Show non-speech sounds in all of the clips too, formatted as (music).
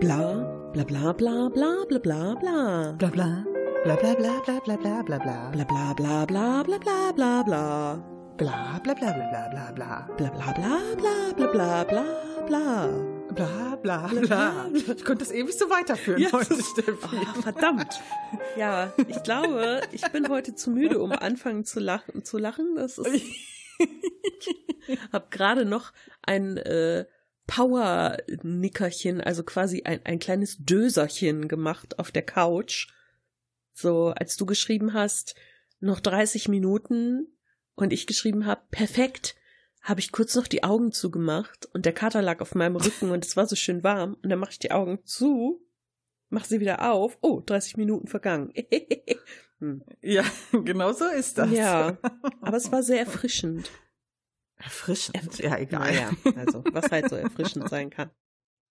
Bla, bla bla bla bla bla bla bla. Bla bla. Bla bla bla bla bla bla bla bla. Bla bla bla bla bla bla bla bla. Bla bla bla bla bla bla bla. Bla bla bla bla bla bla bla bla. Bla bla bla. Ich konnte das ewig so weiterführen Ja, heute, Steffi. Ah, verdammt. Ja, ich glaube, ich bin heute zu müde, um anfangen zu lachen. Zu lachen. Das ist. (laughs) Hab gerade noch ein äh, Power-Nickerchen, also quasi ein, ein kleines Döserchen gemacht auf der Couch. So, als du geschrieben hast, noch 30 Minuten und ich geschrieben habe, perfekt, habe ich kurz noch die Augen zugemacht und der Kater lag auf meinem Rücken und es war so schön warm und dann mache ich die Augen zu, mache sie wieder auf. Oh, 30 Minuten vergangen. (laughs) Hm. Ja, (laughs) genau so ist das. Ja, (laughs) aber es war sehr erfrischend. Erfrischend. Ja, egal. Naja, also, was halt so erfrischend sein kann.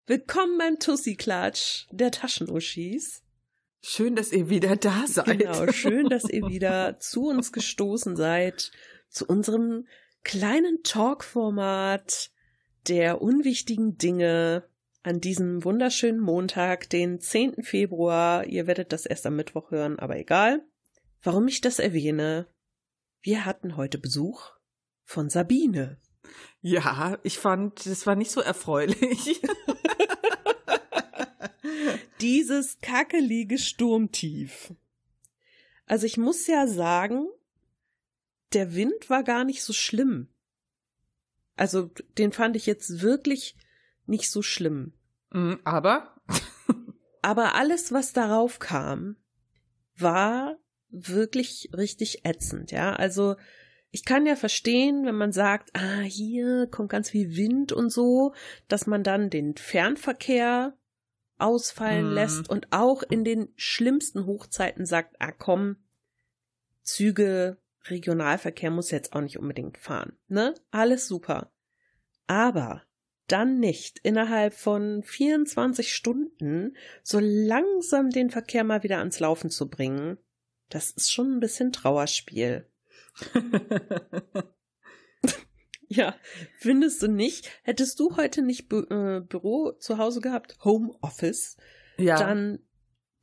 Willkommen beim Tussi-Klatsch der Taschenuschis. Schön, dass ihr wieder da seid. Genau, schön, dass ihr (laughs) wieder zu uns gestoßen seid, zu unserem kleinen Talk-Format der unwichtigen Dinge an diesem wunderschönen Montag, den 10. Februar. Ihr werdet das erst am Mittwoch hören, aber egal. Warum ich das erwähne? Wir hatten heute Besuch von Sabine. Ja, ich fand, das war nicht so erfreulich. (laughs) Dieses kackelige Sturmtief. Also ich muss ja sagen, der Wind war gar nicht so schlimm. Also den fand ich jetzt wirklich nicht so schlimm. Mm, Aber Aber alles, was darauf kam, war wirklich richtig ätzend, ja. Also ich kann ja verstehen, wenn man sagt, ah, hier kommt ganz viel Wind und so, dass man dann den Fernverkehr ausfallen Mhm. lässt und auch in den schlimmsten Hochzeiten sagt, ah komm, Züge, Regionalverkehr muss jetzt auch nicht unbedingt fahren, ne? Alles super. Aber dann nicht innerhalb von 24 Stunden so langsam den Verkehr mal wieder ans Laufen zu bringen, das ist schon ein bisschen Trauerspiel. (laughs) Ja, findest du nicht? Hättest du heute nicht Bü äh, Büro zu Hause gehabt, Homeoffice, ja, dann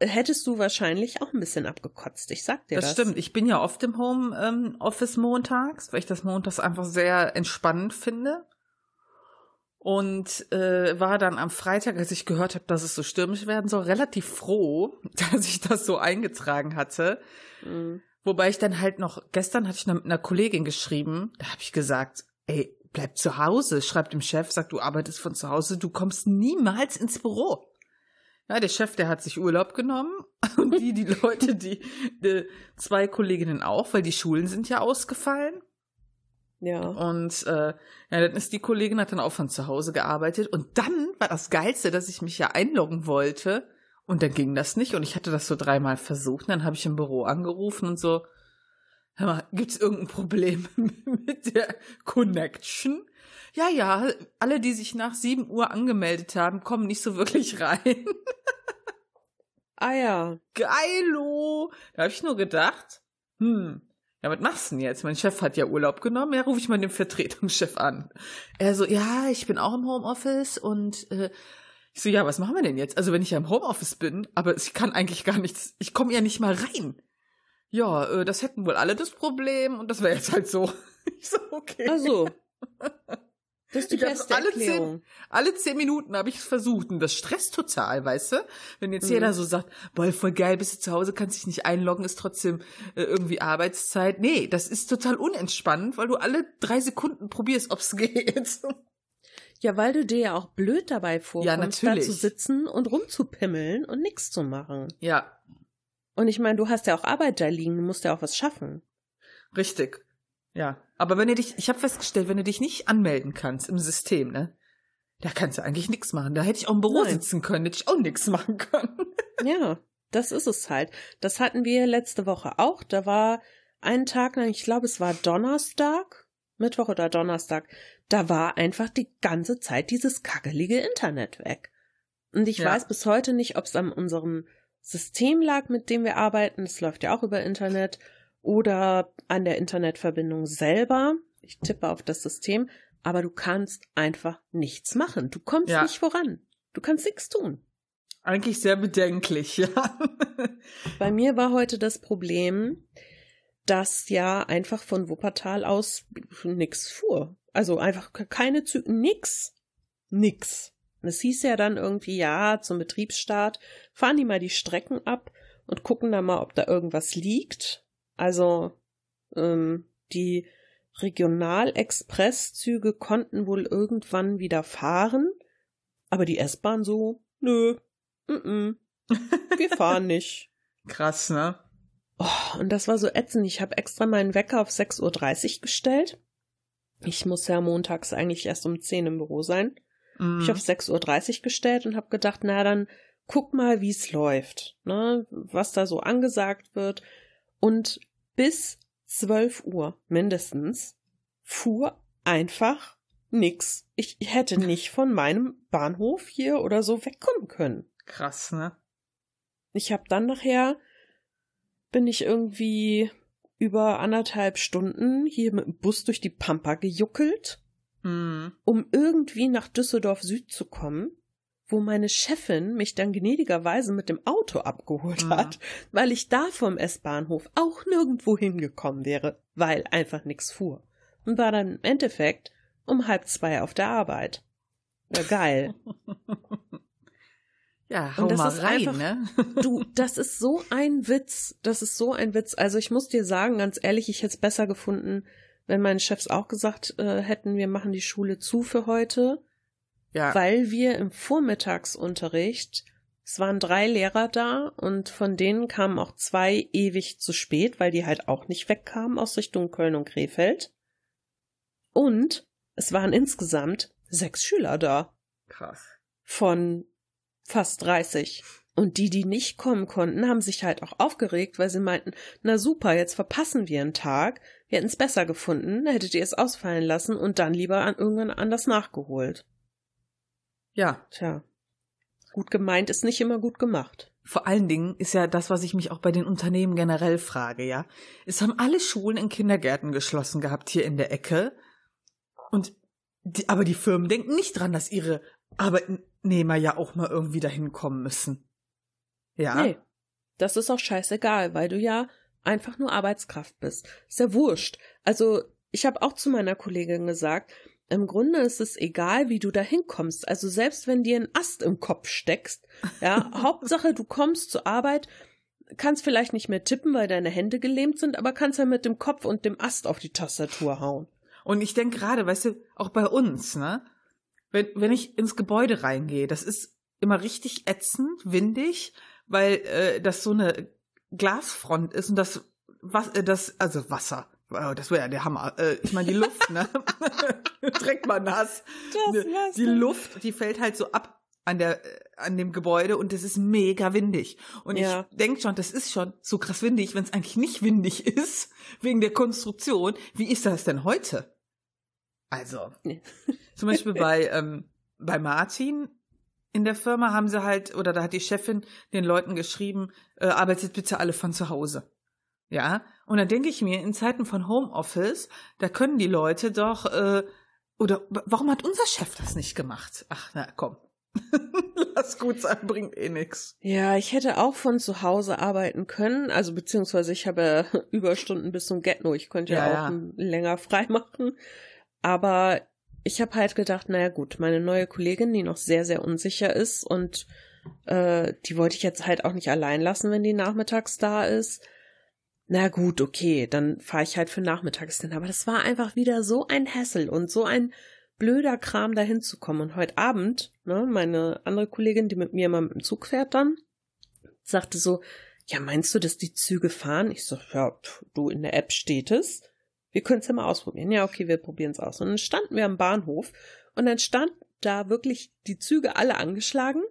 hättest du wahrscheinlich auch ein bisschen abgekotzt. Ich sag dir das. das stimmt. Ich bin ja oft im Home ähm, Office montags, weil ich das montags einfach sehr entspannend finde. Und äh, war dann am Freitag, als ich gehört habe, dass es so stürmisch werden soll, relativ froh, (laughs) dass ich das so eingetragen hatte. Mhm. Wobei ich dann halt noch, gestern hatte ich noch mit einer Kollegin geschrieben, da habe ich gesagt, ey, bleib zu Hause, schreib dem Chef, sag, du arbeitest von zu Hause, du kommst niemals ins Büro. Ja, der Chef, der hat sich Urlaub genommen (laughs) und die, die Leute, die, die zwei Kolleginnen auch, weil die Schulen sind ja ausgefallen. Ja. Und äh, ja, dann ist die Kollegin hat dann auch von zu Hause gearbeitet und dann war das Geilste, dass ich mich ja einloggen wollte und dann ging das nicht und ich hatte das so dreimal versucht. Und dann habe ich im Büro angerufen und so, hör mal, gibt's irgendein Problem (laughs) mit der Connection? Ja, ja, alle, die sich nach 7 Uhr angemeldet haben, kommen nicht so wirklich rein. Ah ja. Geilo! Da habe ich nur gedacht, hm, ja, was machst du denn jetzt? Mein Chef hat ja Urlaub genommen, ja, rufe ich mal den Vertretungschef an. Er so, ja, ich bin auch im Homeoffice und äh, ich so, ja, was machen wir denn jetzt? Also wenn ich ja im Homeoffice bin, aber ich kann eigentlich gar nichts, ich komme ja nicht mal rein. Ja, äh, das hätten wohl alle das Problem und das wäre jetzt halt so. (laughs) Ich so, okay. Also. (laughs) Das ist die Ich beste alle Erklärung. zehn, alle zehn Minuten habe ich es versucht und das stresst total, weißt du? Wenn jetzt Mhm. jeder so sagt, boah, voll geil, bist du zu Hause, kannst dich nicht einloggen, ist trotzdem äh, irgendwie Arbeitszeit. Nee, das ist total unentspannend, weil du alle drei Sekunden probierst, ob's (laughs) geht. Ja, weil du dir ja auch blöd dabei vorkommst, da natürlich. zu sitzen und rumzupimmeln und nichts zu machen. ja, Und ich meine, du hast ja auch Arbeit da liegen, du musst ja auch was schaffen. richtig. Ja, aber wenn du dich, ich habe festgestellt, wenn du dich nicht anmelden kannst im System, ne, da kannst du eigentlich nichts machen. Da hätte ich auch im Büro Nein. sitzen können, hätte ich auch nichts machen können. (laughs) Ja, das ist es halt. Das hatten wir letzte Woche auch. Da war ein Tag lang, ich glaube, es war Donnerstag, Mittwoch oder Donnerstag, da war einfach die ganze Zeit dieses kackelige Internet weg. Und ich Ja. weiß bis heute nicht, ob es an unserem System lag, mit dem wir arbeiten. Das läuft ja auch über Internet. Oder an der Internetverbindung selber. ich tippe auf das System, aber du kannst einfach nichts machen. Du kommst Ja. nicht voran. Du kannst nichts tun. Eigentlich sehr bedenklich, (laughs) ja. Bei mir war heute das Problem, dass ja einfach von Wuppertal aus nix fuhr. Also einfach keine Züge, nix. Nix. Und es hieß ja dann irgendwie, ja, zum Betriebsstart fahren die mal die Strecken ab und gucken da mal, ob da irgendwas liegt. Also ähm, die Regionalexpresszüge konnten wohl irgendwann wieder fahren, aber die S-Bahn so, nö, mm -mm, wir (laughs) fahren nicht. Krass, ne? Oh, und das war so ätzend. Ich habe extra meinen Wecker auf 6.30 Uhr gestellt. Ich muss ja montags eigentlich erst um 10 im Büro sein. Mhm. Ich auf 6.30 Uhr gestellt und habe gedacht, na dann guck mal, wie es läuft, ne? was da so angesagt wird. Und bis 12 Uhr mindestens fuhr einfach nix. Ich hätte (laughs) nicht von meinem Bahnhof hier oder so wegkommen können. Krass, ne? Ich habe dann nachher bin ich irgendwie über anderthalb Stunden hier mit dem Bus durch die Pampa gejuckelt, Mhm. um irgendwie nach Düsseldorf Süd zu kommen, wo meine Chefin mich dann gnädigerweise mit dem Auto abgeholt Mhm. hat, weil ich da vom S-Bahnhof auch nirgendwo hingekommen wäre, weil einfach nix fuhr. Und war dann im Endeffekt um halb zwei auf der Arbeit. Ja, geil. (laughs) Ja, hau Und das mal ist rein, einfach- ne? (laughs) Du, das ist so ein Witz. Das ist so ein Witz. Also ich muss dir sagen, ganz ehrlich, ich hätte es besser gefunden, wenn meine Chefs auch gesagt äh, hätten, wir machen die Schule zu für heute, Ja. weil wir im Vormittagsunterricht, es waren drei Lehrer da und von denen kamen auch zwei ewig zu spät, weil die halt auch nicht wegkamen aus Richtung Köln und Krefeld. Und es waren insgesamt sechs Schüler da Krass. von fast 30. Und die, die nicht kommen konnten, haben sich halt auch aufgeregt, weil sie meinten, na super, jetzt verpassen wir einen Tag. Wir hätten es besser gefunden, hättet ihr es ausfallen lassen und dann lieber an irgendwann anders nachgeholt. Ja, Tja. Gut gemeint ist nicht immer gut gemacht. vor allen Dingen ist ja das, was ich mich auch bei den Unternehmen generell frage, ja. Es haben alle Schulen in Kindergärten geschlossen gehabt hier in der Ecke. Und die, aber die Firmen denken nicht dran, dass ihre Arbeitnehmer ja auch mal irgendwie dahin kommen müssen. Ja. Nee. Das ist auch scheißegal, weil du ja einfach nur Arbeitskraft bist. Ist ja wurscht. Also, ich habe auch zu meiner Kollegin gesagt, im Grunde ist es egal, wie du da hinkommst. Also selbst wenn dir ein Ast im Kopf steckst, ja, (laughs) Hauptsache du kommst zur Arbeit, kannst vielleicht nicht mehr tippen, weil deine Hände gelähmt sind, aber kannst ja mit dem Kopf und dem Ast auf die Tastatur hauen. Und ich denke gerade, weißt du, auch bei uns, ne? Wenn, wenn ich ins Gebäude reingehe, das ist immer richtig ätzend, windig, weil äh, das so eine Glasfront ist und das, was, äh, das, also Wasser. Wow, Das wäre ja der Hammer. Äh, ich meine, die Luft, ne? (laughs) Direkt mal nass. Das war's die. Luft, die fällt halt so ab an der äh, an dem Gebäude und es ist mega windig. Und Ja. ich denke schon, das ist schon so krass windig, wenn es eigentlich nicht windig (laughs) ist, wegen der Konstruktion. Wie ist das denn heute? Also, Nee. zum Beispiel (laughs) bei, ähm, bei Martin in der Firma haben sie halt, oder da hat die Chefin den Leuten geschrieben, äh, arbeitet bitte alle von zu Hause. Ja, und dann denke ich mir, in Zeiten von Homeoffice, da können die Leute doch, äh, oder warum hat unser Chef das nicht gemacht? Ach, na komm. (laughs) Lass gut sein, bringt eh nix. Ja, ich hätte auch von zu Hause arbeiten können, also beziehungsweise ich habe ja (laughs) Überstunden bis zum Get-No, ich könnte ja, Ja, auch ja. länger frei machen, aber ich habe halt gedacht, naja gut, meine neue Kollegin, die noch sehr, sehr unsicher ist und äh, die wollte ich jetzt halt auch nicht allein lassen, wenn die nachmittags da ist. Na gut, okay, dann fahre ich halt für nachmittags hin. Aber das war einfach wieder so ein Hassel und so ein blöder Kram, da hinzukommen. Und heute Abend, ne, meine andere Kollegin, die mit mir immer mit dem Zug fährt dann, sagte so, ja, meinst du, dass die Züge fahren? Ich so, ja, pf, du, in der App steht es. Wir können es ja mal ausprobieren. Ja, okay, wir probieren es aus. Und dann standen wir am Bahnhof und dann stand da wirklich die Züge alle angeschlagen,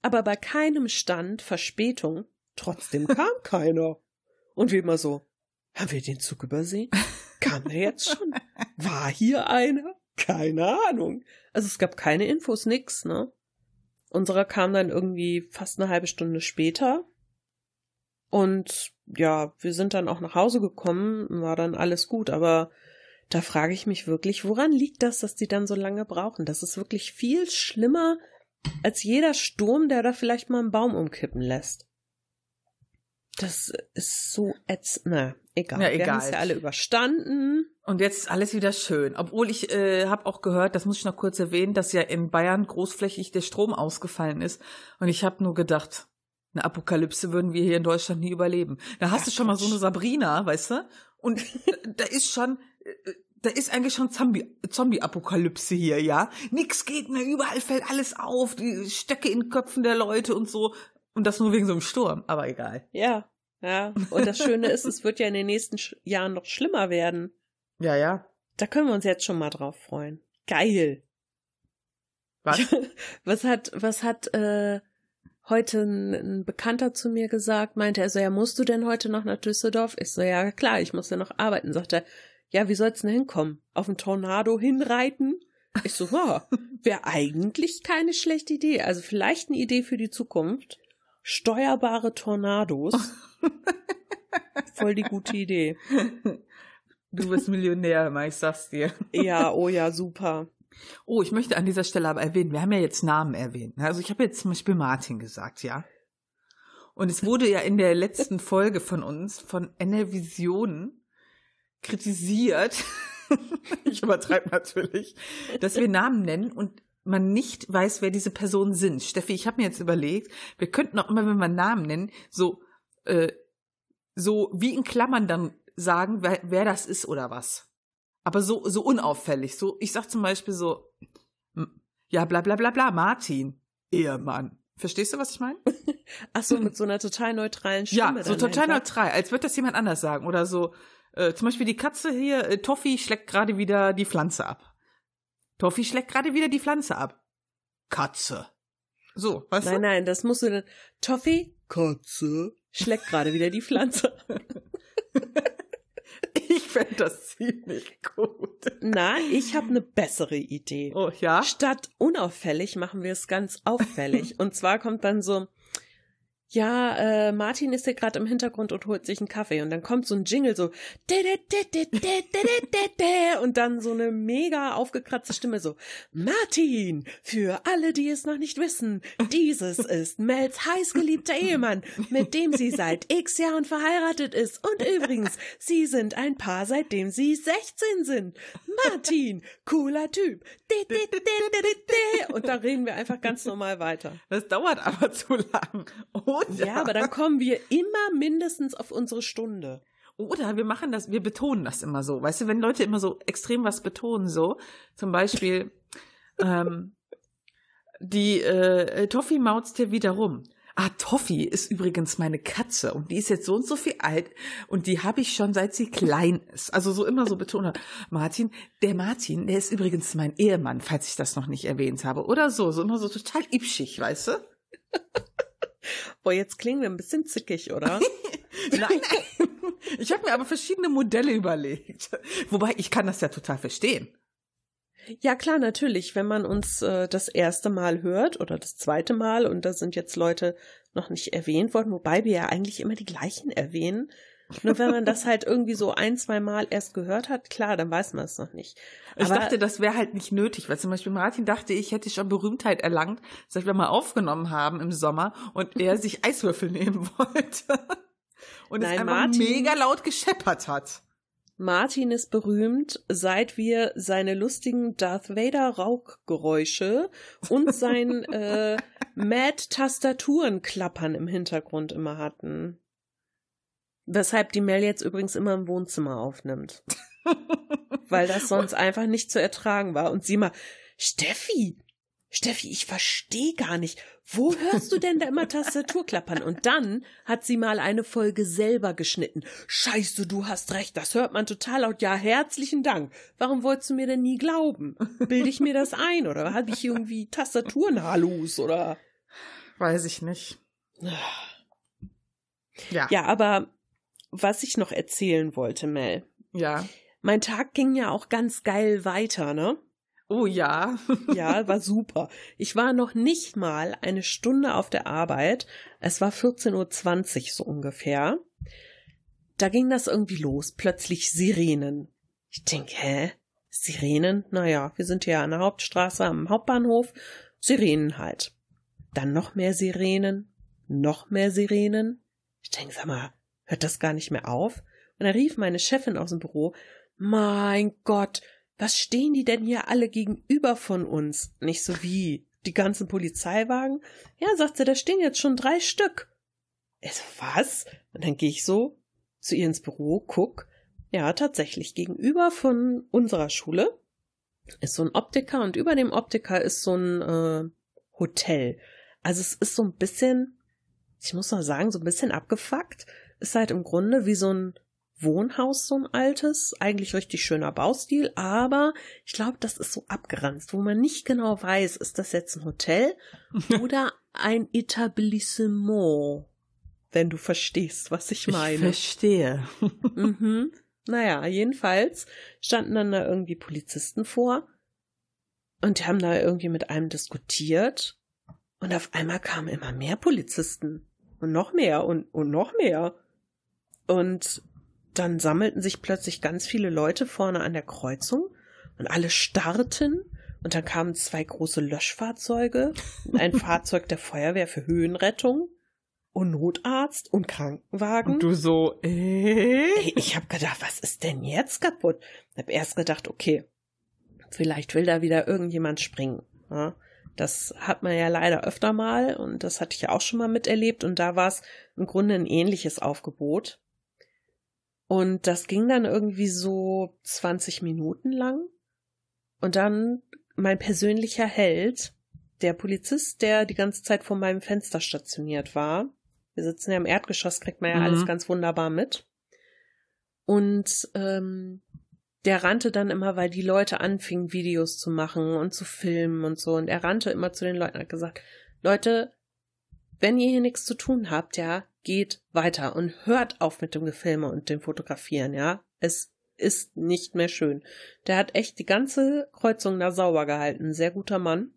aber bei keinem stand Verspätung. Trotzdem kam (laughs) keiner. Und wie immer so, haben wir den Zug übersehen? Kam der jetzt schon? War hier einer? Keine Ahnung. Also es gab keine Infos, nix, ne? Unserer kam dann irgendwie fast eine halbe Stunde später. Und ja, wir sind dann auch nach Hause gekommen, war dann alles gut, aber da frage ich mich wirklich, woran liegt das, dass die dann so lange brauchen? Das ist wirklich viel schlimmer als jeder Sturm, der da vielleicht mal einen Baum umkippen lässt. Das ist so ätzend. Na, egal. Ja, Wir egal. haben es ja alle überstanden. Und jetzt ist alles wieder schön. Obwohl ich äh, habe auch gehört, das muss ich noch kurz erwähnen, dass ja in Bayern großflächig der Strom ausgefallen ist. Und ich habe nur gedacht, eine Apokalypse würden wir hier in Deutschland nie überleben. Da hast Ach, du schon mal so eine Sabrina, weißt du? Und (laughs) da ist schon, äh, da ist eigentlich schon Zombie- Zombie-Apokalypse hier, ja? Nix geht mehr, überall fällt alles auf, die Stöcke in Köpfen der Leute und so. Und das nur wegen so einem Sturm, aber egal. Ja, ja. (laughs) Und das Schöne ist, es wird ja in den nächsten Sch Jahren noch schlimmer werden. Ja, ja. Da können wir uns jetzt schon mal drauf freuen. Geil. Was? (laughs) Was hat, was hat äh, heute ein, ein Bekannter zu mir gesagt? Meinte er so, ja, musst du denn heute noch nach Düsseldorf? Ich so, ja, klar, ich muss ja noch arbeiten. Sagt er, ja, wie soll's denn hinkommen? Auf einen Tornado hinreiten? Ich so, ja, wäre eigentlich keine schlechte Idee. Also vielleicht eine Idee für die Zukunft. Steuerbare Tornados. (laughs) Voll die gute Idee. Du bist Millionär, ich sag's dir. Ja, oh ja, super. Oh, ich möchte an dieser Stelle aber erwähnen, wir haben ja jetzt Namen erwähnt. ne? Also ich habe jetzt zum Beispiel Martin gesagt, ja. Und es wurde ja in der letzten Folge von uns, von NL Visionen, kritisiert, (laughs) ich übertreibe natürlich, dass wir Namen nennen und man nicht weiß, wer diese Personen sind. Steffi, ich habe mir jetzt überlegt, wir könnten auch immer, wenn wir Namen nennen, so, äh, so wie in Klammern dann sagen, wer, wer das ist oder was. Aber so, so unauffällig. So, ich sag zum Beispiel so, ja, bla bla bla bla, Martin, Ehemann. Verstehst du, was ich meine? (laughs) Ach so, mit so einer total neutralen Stimme. Ja, so total einfach. neutral, als würde das jemand anders sagen. Oder so, äh, zum Beispiel die Katze hier, äh, Toffi schlägt gerade wieder die Pflanze ab. Toffi schlägt gerade wieder die Pflanze ab. Katze. So, weißt Nein, du? nein, das musst du dann. Toffee, Katze, schlägt gerade wieder die Pflanze. (laughs) Ich fände das ziemlich gut. Na, ich habe eine bessere Idee. Oh, ja? Statt unauffällig machen wir es ganz auffällig. (laughs) Und zwar kommt dann so, ja, äh, Martin ist hier gerade im Hintergrund und holt sich einen Kaffee. Und dann kommt so ein Jingle so, und dann so eine mega aufgekratzte Stimme so, Martin, für alle, die es noch nicht wissen, dieses ist Mels heißgeliebter Ehemann, mit dem sie seit x Jahren verheiratet ist. Und übrigens, sie sind ein Paar, seitdem sie 16 sind. Martin, cooler Typ. Und da reden wir einfach ganz normal weiter. Das dauert aber zu lang. Oder? Ja, aber dann kommen wir immer mindestens auf unsere Stunde. Oder wir machen das, wir betonen das immer so. Weißt du, wenn Leute immer so extrem was betonen, so, zum Beispiel, (laughs) ähm, die äh, Toffi mautzt hier wieder rum. Ah, Toffi ist übrigens meine Katze und die ist jetzt so und so viel alt und die habe ich schon seit sie klein ist. Also so immer so betont. Martin, der Martin, der ist übrigens mein Ehemann, falls ich das noch nicht erwähnt habe. Oder so, so immer so total ipschig, weißt du? (laughs) Boah, jetzt klingen wir ein bisschen zickig, oder? (laughs) Nein, nein. Ich habe mir aber verschiedene Modelle überlegt. Wobei, ich kann das ja total verstehen. Ja, klar, natürlich. Wenn man uns äh, das erste Mal hört oder das zweite Mal und da sind jetzt Leute noch nicht erwähnt worden, wobei wir ja eigentlich immer die gleichen erwähnen. Nur wenn man das halt irgendwie so ein, zwei Mal erst gehört hat, klar, dann weiß man es noch nicht. Ich Aber- dachte, das wäre halt nicht nötig, weil zum Beispiel Martin dachte, ich hätte schon Berühmtheit erlangt, seit wir mal aufgenommen haben im Sommer und (laughs) er sich Eiswürfel nehmen wollte. Und es Nein, einfach Martin- mega laut gescheppert hat. Martin ist berühmt, seit wir seine lustigen Darth Vader Raukgeräusche und sein (laughs) äh, Mad Tastaturenklappern im Hintergrund immer hatten. Weshalb die Mel jetzt übrigens immer im Wohnzimmer aufnimmt. (laughs) Weil das sonst einfach nicht zu ertragen war. Und sie mal, Steffi, Steffi, ich verstehe gar nicht. Wo hörst du denn da immer Tastaturklappern? Und dann hat sie mal eine Folge selber geschnitten. Scheiße, du hast recht, das hört man total laut. Ja, herzlichen Dank. Warum wolltest du mir denn nie glauben? Bilde ich mir das ein? Oder habe ich irgendwie Tastaturenhalus? Oder? Weiß ich nicht. Ja. Ja, aber was ich noch erzählen wollte, Mel. Ja. Mein Tag ging ja auch ganz geil weiter, ne? Oh ja. (laughs) Ja, war super. Ich war noch nicht mal eine Stunde auf der Arbeit. Es war 14.20 Uhr so ungefähr. Da ging das irgendwie los. Plötzlich Sirenen. Ich denke, hä? Sirenen? Naja, wir sind hier an der Hauptstraße am Hauptbahnhof. Sirenen halt. Dann noch mehr Sirenen, noch mehr Sirenen. Ich denke, sag mal, hört das gar nicht mehr auf? Und da rief meine Chefin aus dem Büro, mein Gott, was stehen die denn hier alle gegenüber von uns? Nicht so wie die ganzen Polizeiwagen. Ja, sagt sie, da stehen jetzt schon drei Stück. Ich so, was? Und dann gehe ich so zu ihr ins Büro, guck. Ja, tatsächlich, gegenüber von unserer Schule ist so ein Optiker und über dem Optiker ist so ein äh, Hotel. Also es ist so ein bisschen, ich muss mal sagen, so ein bisschen abgefuckt. Ist halt im Grunde wie so ein Wohnhaus, so ein altes, eigentlich richtig schöner Baustil, aber ich glaube, das ist so abgeranzt, wo man nicht genau weiß, ist das jetzt ein Hotel (laughs) oder ein Etablissement, wenn du verstehst, was ich meine. Ich verstehe. (laughs) mhm. Naja, jedenfalls standen dann da irgendwie Polizisten vor und die haben da irgendwie mit einem diskutiert und auf einmal kamen immer mehr Polizisten und noch mehr und, und noch mehr. Und dann sammelten sich plötzlich ganz viele Leute vorne an der Kreuzung und alle starrten und dann kamen zwei große Löschfahrzeuge, ein (laughs) Fahrzeug der Feuerwehr für Höhenrettung und Notarzt und Krankenwagen. Und du so, äh? Ich hab gedacht, was ist denn jetzt kaputt? Ich hab erst gedacht, okay, vielleicht will da wieder irgendjemand springen. Ja? Das hat man ja leider öfter mal und das hatte ich ja auch schon mal miterlebt und da war es im Grunde ein ähnliches Aufgebot. Und das ging dann irgendwie so 20 Minuten lang. Und dann mein persönlicher Held, der Polizist, der die ganze Zeit vor meinem Fenster stationiert war. Wir sitzen ja im Erdgeschoss, kriegt man ja mhm. alles ganz wunderbar mit. Und ähm, der rannte dann immer, weil die Leute anfingen, Videos zu machen und zu filmen und so. Und er rannte immer zu den Leuten und hat gesagt, Leute, wenn ihr hier nichts zu tun habt, ja, geht weiter und hört auf mit dem Gefilme und dem Fotografieren, ja. Es ist nicht mehr schön. Der hat echt die ganze Kreuzung da sauber gehalten. Sehr guter Mann.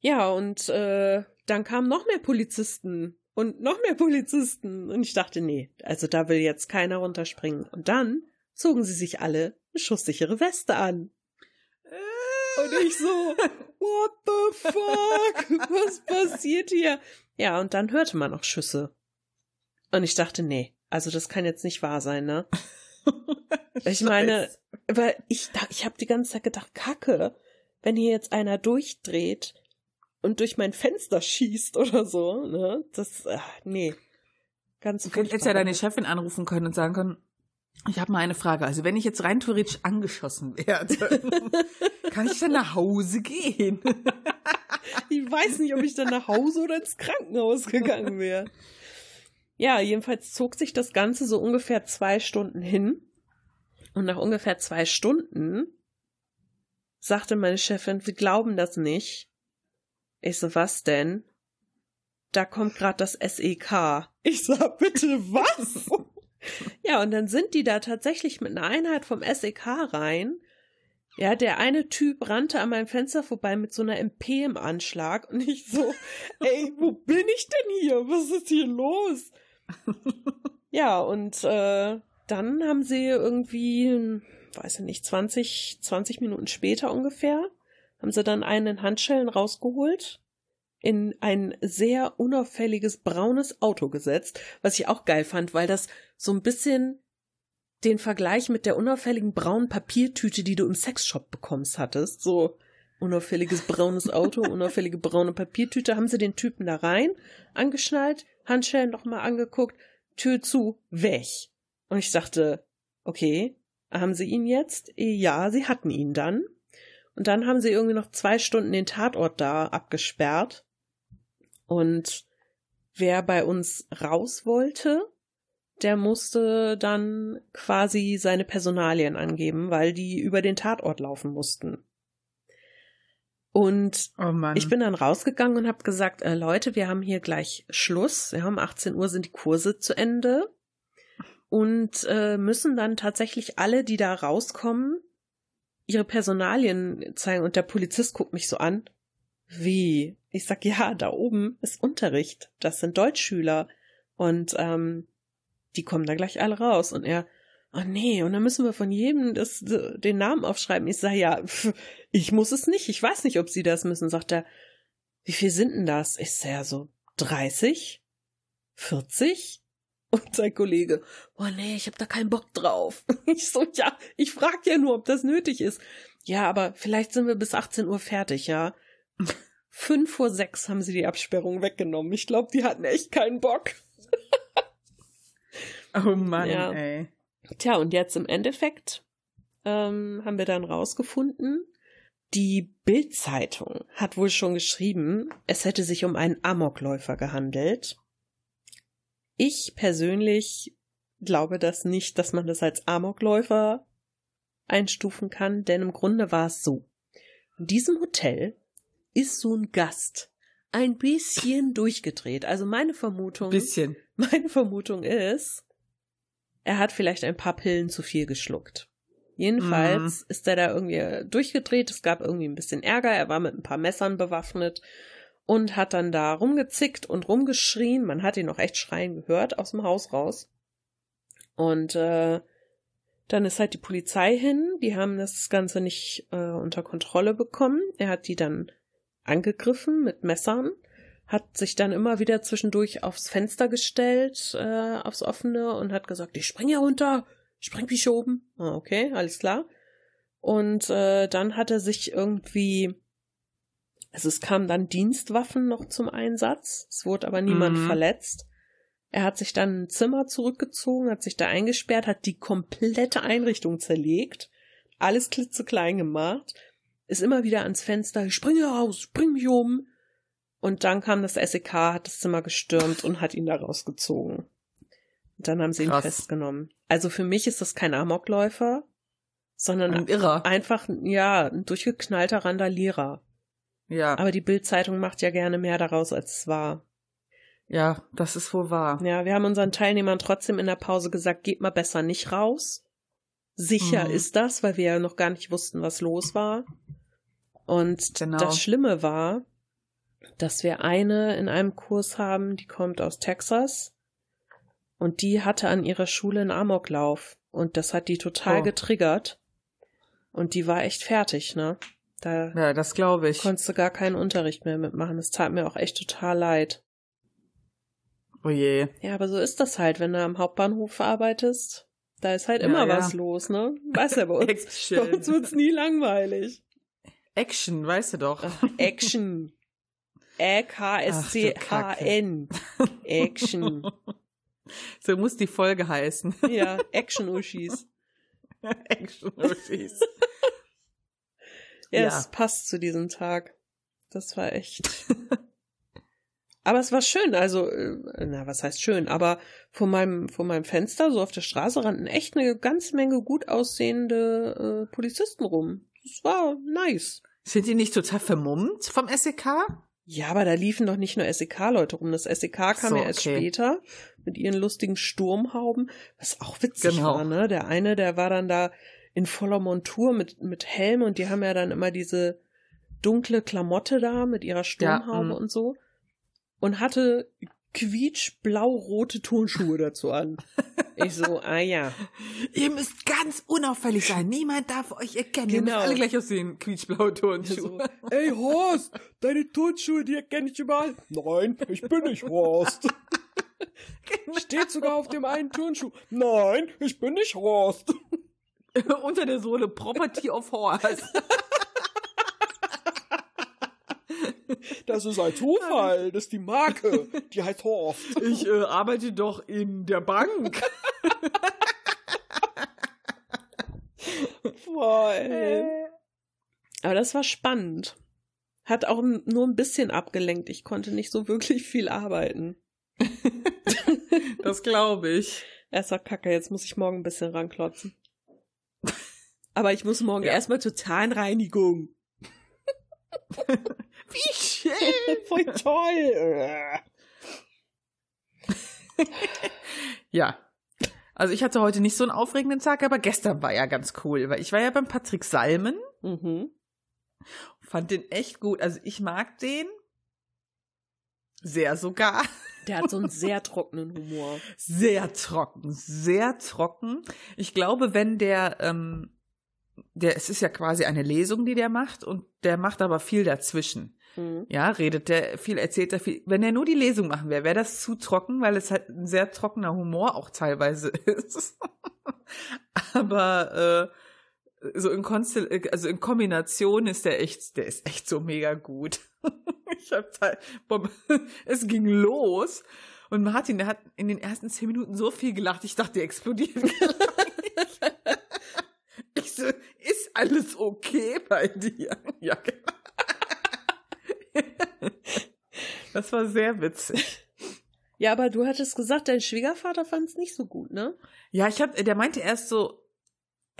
Ja, und äh, dann kamen noch mehr Polizisten und noch mehr Polizisten. Und ich dachte, nee, also da will jetzt keiner runterspringen. Und dann zogen sie sich alle eine schusssichere Weste an. Und ich so, what the fuck? Was passiert hier? Ja, und dann hörte man auch Schüsse. Und ich dachte, nee, also das kann jetzt nicht wahr sein, ne? (laughs) ich meine, weil ich, ich habe die ganze Zeit gedacht, Kacke, wenn hier jetzt einer durchdreht und durch mein Fenster schießt oder so, ne? Das, ach, nee. Ganz Du jetzt ja deine Chefin anrufen können und sagen können, ich habe mal eine Frage. Also wenn ich jetzt rein theoretisch angeschossen werde, (laughs) kann ich dann nach Hause gehen? (laughs) ich weiß nicht, ob ich dann nach Hause oder ins Krankenhaus gegangen wäre. Ja, jedenfalls zog sich das Ganze so ungefähr zwei Stunden hin. Und nach ungefähr zwei Stunden sagte meine Chefin, wir glauben das nicht. Ich so, was denn? Da kommt gerade das SEK. Ich sag, bitte was? Ja, und dann sind die da tatsächlich mit einer Einheit vom SEK rein ja, der eine Typ rannte an meinem Fenster vorbei mit so einer MP im Anschlag und ich so, (laughs) ey, wo bin ich denn hier? Was ist hier los? ja, und äh, dann haben sie irgendwie, weiß ich nicht, 20, 20 Minuten später ungefähr, haben sie dann einen Handschellen rausgeholt, in ein sehr unauffälliges braunes Auto gesetzt, was ich auch geil fand, weil das so ein bisschen den Vergleich mit der unauffälligen braunen Papiertüte, die du im Sexshop bekommst, hattest. So unauffälliges braunes Auto, (laughs) unauffällige braune Papiertüte, haben sie den Typen da rein, angeschnallt, Handschellen nochmal angeguckt, Tür zu, weg. Und ich dachte, okay, haben sie ihn jetzt? Ja, sie hatten ihn dann. Und dann haben sie irgendwie noch zwei Stunden den Tatort da abgesperrt. Und wer bei uns raus wollte, der musste dann quasi seine Personalien angeben, weil die über den Tatort laufen mussten. Und oh ich bin dann rausgegangen und habe gesagt, äh, Leute, wir haben hier gleich Schluss. Ja, um 18 Uhr sind die Kurse zu Ende und äh, müssen dann tatsächlich alle, die da rauskommen, ihre Personalien zeigen. Und der Polizist guckt mich so an. Wie? Ich sag, ja, da oben ist Unterricht. Das sind Deutschschüler. Und ähm, die kommen da gleich alle raus. Und er, oh nee, und dann müssen wir von jedem das, den Namen aufschreiben. Ich sage, ja, pf, ich muss es nicht. Ich weiß nicht, ob Sie das müssen. Sagt er, wie viel sind denn das? Ich sage, ja, so 30? 40? Und sein Kollege, oh nee, ich habe da keinen Bock drauf. (laughs) Ich so, ja, ich frag ja nur, ob das nötig ist. Ja, aber vielleicht sind wir bis 18 Uhr fertig, ja. Fünf vor sechs haben sie die Absperrung weggenommen. Ich glaube, die hatten echt keinen Bock. (laughs) oh Mann, Ja. ey. Tja, und jetzt im Endeffekt ähm, haben wir dann rausgefunden, die Bild-Zeitung hat wohl schon geschrieben, es hätte sich um einen Amokläufer gehandelt. Ich persönlich glaube das nicht, dass man das als Amokläufer einstufen kann, denn im Grunde war es so. In diesem Hotel ist so ein Gast ein bisschen durchgedreht. Also meine Vermutung, Bisschen. (laughs) meine Vermutung ist, er hat vielleicht ein paar Pillen zu viel geschluckt. Jedenfalls ist er da irgendwie durchgedreht. Es gab irgendwie ein bisschen Ärger. Er war mit ein paar Messern bewaffnet und hat dann da rumgezickt und rumgeschrien. Man hat ihn auch echt schreien gehört aus dem Haus raus. Und äh, dann ist halt die Polizei hin. Die haben das Ganze nicht äh, unter Kontrolle bekommen. Er hat die dann angegriffen mit Messern, hat sich dann immer wieder zwischendurch aufs Fenster gestellt, äh, aufs offene und hat gesagt, ich spring hier runter, spring mich oben. Ah, okay, alles klar. Und äh, dann hat er sich irgendwie, also es kamen dann Dienstwaffen noch zum Einsatz, es wurde aber niemand Mhm. verletzt. Er hat sich dann ein Zimmer zurückgezogen, hat sich da eingesperrt, hat die komplette Einrichtung zerlegt, alles klitzeklein gemacht, ist immer wieder ans Fenster, ich springe raus, spring mich um. Und dann kam das SEK, hat das Zimmer gestürmt und hat ihn da rausgezogen. Und dann haben sie ihn Krass. festgenommen. Also für mich ist das kein Amokläufer, sondern Ein Irrer. einfach, ja, ein durchgeknallter Randalierer. Ja. Aber die Bildzeitung macht ja gerne mehr daraus, als es war. ja, das ist wohl wahr. Ja, wir haben unseren Teilnehmern trotzdem in der Pause gesagt, geht mal besser nicht raus. Sicher Mhm. ist das, weil wir ja noch gar nicht wussten, was los war. Und Genau. das Schlimme war, dass wir eine in einem Kurs haben, die kommt aus Texas und die hatte an ihrer Schule einen Amoklauf und das hat die total Oh. getriggert und die war echt fertig, ne? Da Ja, das glaube ich. konntest du gar keinen Unterricht mehr mitmachen. Das tat mir auch echt total leid. Oh je. Ja, aber so ist das halt, wenn du am Hauptbahnhof arbeitest. Da ist halt Ja, immer ja. was los, ne? Weiß ja bei uns. (laughs) bei Action. uns wird's nie langweilig. Action, weißt du doch. Ach, Action. E-K-S-C-H-N. Action. So muss die Folge heißen. Ja, (laughs) Action-Uschis. Action Uschis. Ja, Ja. es passt zu diesem Tag. Das war echt. (laughs) Aber es war schön, also, äh, na, was heißt schön, aber vor meinem, vor meinem Fenster, so auf der Straße, rannten echt eine ganze Menge gut aussehende äh, Polizisten rum. Das war nice. Sind die nicht total vermummt vom SEK? Ja, aber da liefen doch nicht nur SEK-Leute rum. Das SEK kam So, ja erst okay. später mit ihren lustigen Sturmhauben, was auch witzig Genau. war, ne? Der eine, der war dann da in voller Montur mit, mit Helm und die haben ja dann immer diese dunkle Klamotte da mit ihrer Sturmhaube mm. und so und hatte quietsch-blau-rote Turnschuhe dazu an. (laughs) Ich so, ah ja. Ihr müsst ganz unauffällig sein. Niemand darf euch erkennen. Ihr Genau. müsst alle gleich aussehen. Quietschblaue So, Turnschuhe. (laughs) Ey Horst, deine Turnschuhe, die erkenne ich überall. Nein, ich bin nicht Horst. Steht sogar auf dem einen Turnschuh. Nein, ich bin nicht Horst. (laughs) Unter der Sohle Property of Horse. Das ist ein Zufall. Das ist die Marke. Die heißt Horst. Ich äh, arbeite doch in der Bank. (laughs) Boah, ey. Aber das war spannend. Hat auch nur ein bisschen abgelenkt. Ich konnte nicht so wirklich viel arbeiten. Das glaube ich. Erster Kacke, jetzt muss ich morgen ein bisschen ranklotzen. Aber ich muss morgen Ja. erstmal zur Zahnreinigung. (laughs) Wie schön. (laughs) Voll toll. (laughs) Ja. Also ich hatte heute nicht so einen aufregenden Tag, aber gestern war ja ganz cool, weil ich war ja beim Patrick Salmen, Mhm. fand den echt gut. Also ich mag den sehr sogar. Der hat so einen sehr trockenen Humor. (laughs) Sehr trocken, sehr trocken. Ich glaube, wenn der, ähm, der, es ist ja quasi eine Lesung, die der macht und der macht aber viel dazwischen. Mhm. Ja, redet der viel, erzählt er viel. Wenn er nur die Lesung machen wäre, wäre das zu trocken, weil es halt ein sehr trockener Humor auch teilweise (laughs) ist. aber äh, so in Konstel also in Kombination ist der echt, der ist echt so mega gut. (laughs) ich hab halt, (laughs) es ging los und Martin, der hat in den ersten zehn Minuten so viel gelacht, ich dachte, der explodiert Ich so, ist alles okay bei dir? Ja, genau. Das war sehr witzig. Ja, aber du hattest gesagt, dein Schwiegervater fand es nicht so gut, ne? Ja, ich hab, der meinte erst so,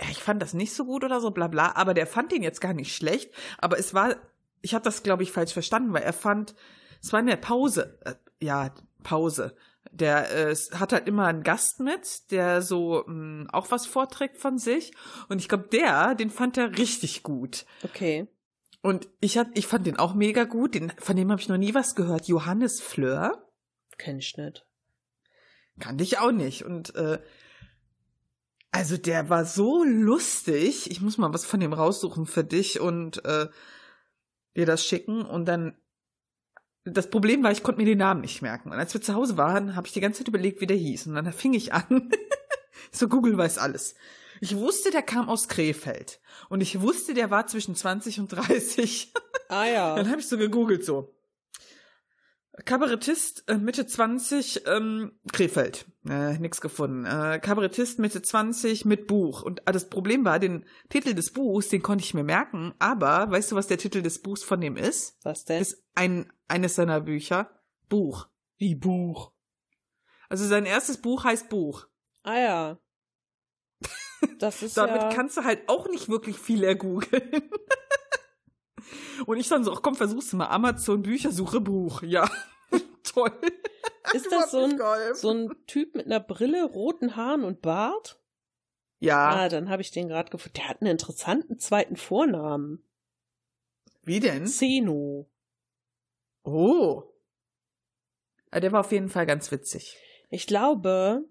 ich fand das nicht so gut oder so, bla bla, aber der fand ihn jetzt gar nicht schlecht. Aber es war, ich habe das, glaube ich, falsch verstanden, weil er fand, es war in der Pause, äh, ja, Pause. Der äh, hat halt immer einen Gast mit, der so mh, mm, auch was vorträgt von sich. Und ich glaube, der, den fand er richtig gut. Okay. Und ich, hab, ich fand den auch mega gut. Den, von dem habe ich noch nie was gehört. Johannes Fleur. Kenn ich nicht. Kannte ich auch nicht. Und äh, also der war so lustig. Ich muss mal was von dem raussuchen für dich und äh, dir das schicken. Und dann das Problem war, ich konnte mir den Namen nicht merken. Und als wir zu Hause waren, habe ich die ganze Zeit überlegt, wie der hieß. Und dann fing ich an. (laughs) so Google weiß alles. Ich wusste, der kam aus Krefeld. Und ich wusste, der war zwischen 20 und 30. (laughs) Ah ja. Dann habe ich so gegoogelt so. Kabarettist äh, Mitte 20, ähm, Krefeld. Äh, nix gefunden. Äh, Kabarettist Mitte 20 mit Buch. Und äh, das Problem war, den Titel des Buchs, den konnte ich mir merken. Aber weißt du, was der Titel des Buchs von dem ist? Was denn? Ist ein, eines seiner Bücher. Buch. Wie Buch? Also sein erstes Buch heißt Buch. Ah ja. Das ist (laughs) Damit ja... kannst du halt auch nicht wirklich viel ergoogeln. (laughs) Und ich dann so, ach komm, versuch's mal. Amazon Büchersuche Buch. Ja, (laughs) toll. Ist das so ein, so ein Typ mit einer Brille, roten Haaren und Bart? Ja. Ah, dann habe ich den gerade gefunden. Der hat einen interessanten zweiten Vornamen. Wie denn? Zeno. Oh. Der war auf jeden Fall ganz witzig. Ich glaube,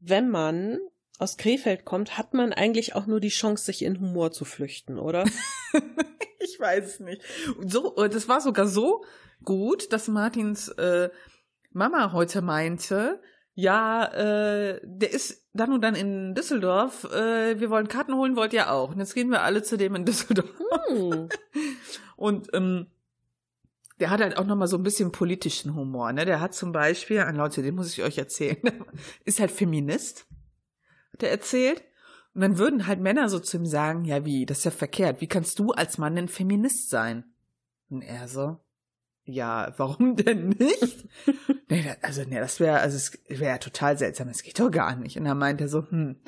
wenn man aus Krefeld kommt, hat man eigentlich auch nur die Chance, sich in Humor zu flüchten, oder? (laughs) ich weiß es nicht. So, äh, das war sogar so gut, dass Martins äh, Mama heute meinte, ja, äh, der ist dann und dann in Düsseldorf. Äh, wir wollen Karten holen, wollt ihr auch. Und jetzt gehen wir alle zu dem in Düsseldorf. Hm. (laughs) und ähm, der hat halt auch noch mal so ein bisschen politischen Humor. Ne? Der hat zum Beispiel, an Leute, den muss ich euch erzählen, (laughs) ist halt Feminist, hat er erzählt. Und dann würden halt Männer so zu ihm sagen, ja wie, das ist ja verkehrt. Wie kannst du als Mann denn Feminist sein? Und er so, ja, warum (laughs) denn nicht? nee, also, nee, das wäre, also es wäre total seltsam, das geht doch gar nicht. Und dann meint er so, hm,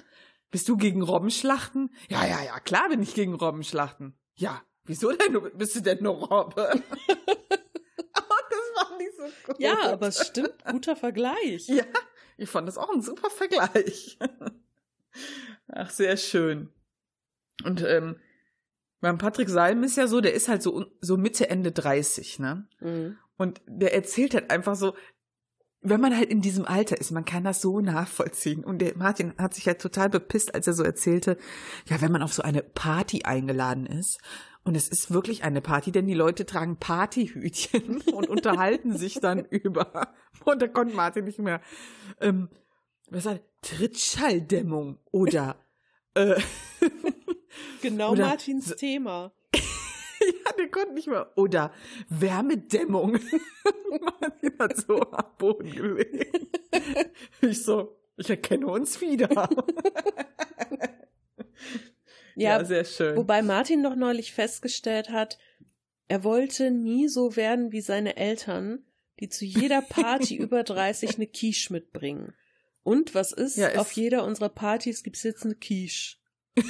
bist du gegen Robbenschlachten? Ja, ja, ja, klar bin ich gegen Robbenschlachten. Ja, wieso denn? Bist du denn nur Robbe? (laughs) oh, das war nicht so. Ja, aber es stimmt, guter Vergleich. Ja, ich fand das auch ein super Vergleich. Ach, sehr schön. Und ähm, beim Patrick Salm ist ja so, der ist halt so, so Mitte, Ende 30, ne? Mhm. Und der erzählt halt einfach so, wenn man halt in diesem Alter ist, man kann das so nachvollziehen. Und der Martin hat sich halt total bepisst, als er so erzählte, ja, wenn man auf so eine Party eingeladen ist. Und es ist wirklich eine Party, denn die Leute tragen Partyhütchen (laughs) und unterhalten sich dann (laughs) über. Und da konnte Martin nicht mehr. Ähm, was sagt Trittschalldämmung oder äh, (laughs) Genau Oder Martins so, Thema. (laughs) ja, der konnte nicht mehr. Oder Wärmedämmung. (laughs) Martin hat so am Boden gelegen. Ich so, ich erkenne uns wieder. ja, ja, sehr schön. Wobei Martin noch neulich festgestellt hat, er wollte nie so werden wie seine Eltern, die zu jeder Party über 30 eine Quiche mitbringen. Und was ist? Ja, Auf jeder unserer Partys gibt's jetzt eine Quiche. (laughs)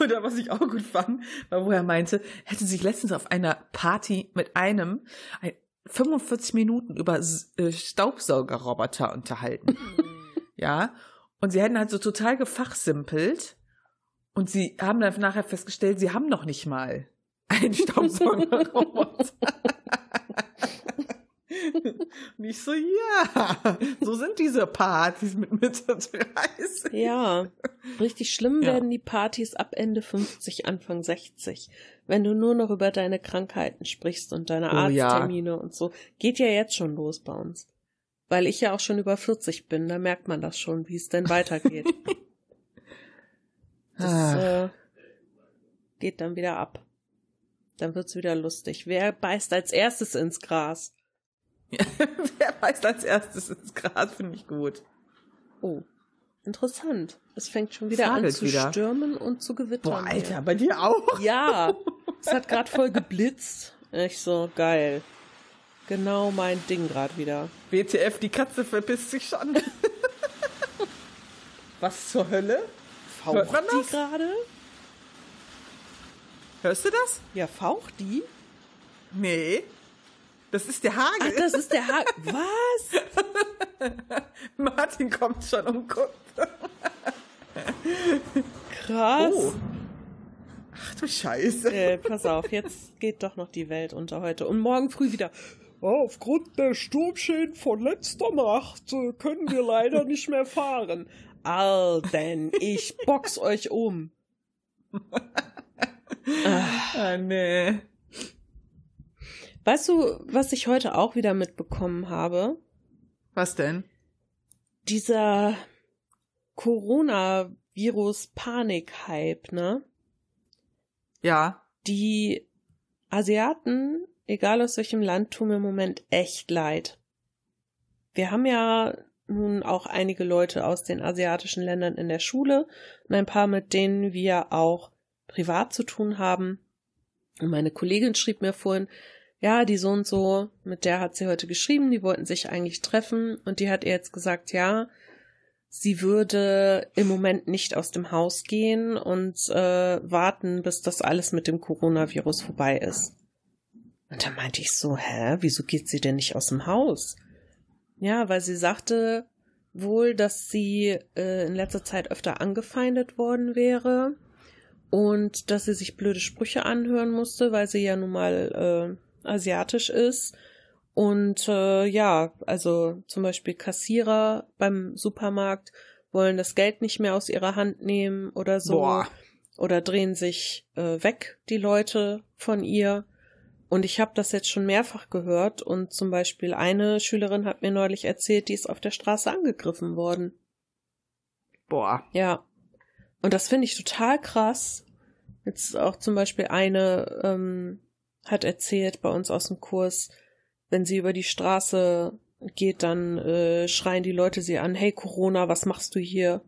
Oder was ich auch gut fand, war, wo er meinte, hätte sich letztens auf einer Party mit einem 45 Minuten über äh, Staubsaugerroboter unterhalten. (laughs) ja. Und sie hätten halt so total gefachsimpelt. Und sie haben dann nachher festgestellt, sie haben noch nicht mal einen (laughs) Staubsaugerroboter. Nicht so, ja. So sind diese Partys mit Mitte 30. Ja, richtig schlimm Ja. werden die Partys ab Ende 50, Anfang 60. Wenn du nur noch über deine Krankheiten sprichst und deine Oh, ja. Arzttermine und so. Geht ja jetzt schon los bei uns. Weil ich ja auch schon über 40 bin, da merkt man das schon, wie es denn weitergeht. (laughs) Das äh, geht dann wieder ab. Dann wird's wieder lustig. Wer beißt als erstes ins Gras? (laughs) Wer beißt als erstes ins Gras, finde ich gut. Oh, interessant. Es fängt schon wieder an Hagelt zu wieder. stürmen und zu gewittern. Boah, hier. Alter, bei dir auch? Ja, es hat gerade voll geblitzt. Ich so, geil. Genau mein Ding gerade wieder. WTF, die Katze verpisst sich schon. (laughs) Was zur Hölle? Faucht die gerade? Hörst du das? Ja, faucht die? Nee. Das ist der Ach, Hagel. das ist der Ha... Was? (laughs) Martin kommt schon und guckt. Krass. Oh. Ach du Scheiße. Äh, pass auf, jetzt geht doch noch die Welt unter heute. Und morgen früh wieder. Aufgrund der Sturmschäden von letzter Nacht äh, können wir leider nicht mehr fahren. Alten, ich box euch um. (laughs) Ah, nee. Weißt du, was ich heute auch wieder mitbekommen habe? Was denn? Dieser Coronavirus-Panik-Hype, ne? Ja. Die Asiaten, egal aus welchem Land, tun mir im Moment echt leid. Wir haben ja nun auch einige Leute aus den asiatischen Ländern in der Schule und ein paar, mit denen wir auch privat zu tun haben. Und meine Kollegin schrieb mir vorhin, ja, die so und so, mit der hat sie heute geschrieben, die wollten sich eigentlich treffen und die hat ihr jetzt gesagt, ja, sie würde im Moment nicht aus dem Haus gehen und äh, warten, bis das alles mit dem Coronavirus vorbei ist. Und da meinte ich so, hä, wieso geht sie denn nicht aus dem Haus? Ja, weil sie sagte wohl, dass sie äh, in letzter Zeit öfter angefeindet worden wäre und dass sie sich blöde Sprüche anhören musste, weil sie ja nun mal äh, asiatisch ist. Und äh, ja, also zum Beispiel Kassierer beim Supermarkt wollen das Geld nicht mehr aus ihrer Hand nehmen oder so. Boah. Oder drehen sich äh, weg, die Leute von ihr. Und ich habe das jetzt schon mehrfach gehört. Und zum Beispiel eine Schülerin hat mir neulich erzählt, die ist auf der Straße angegriffen worden. Boah. Ja. Und das finde ich total krass. Jetzt auch zum Beispiel eine ähm, hat erzählt bei uns aus dem Kurs, wenn sie über die Straße geht, dann äh, schreien die Leute sie an, hey Corona, was machst du hier?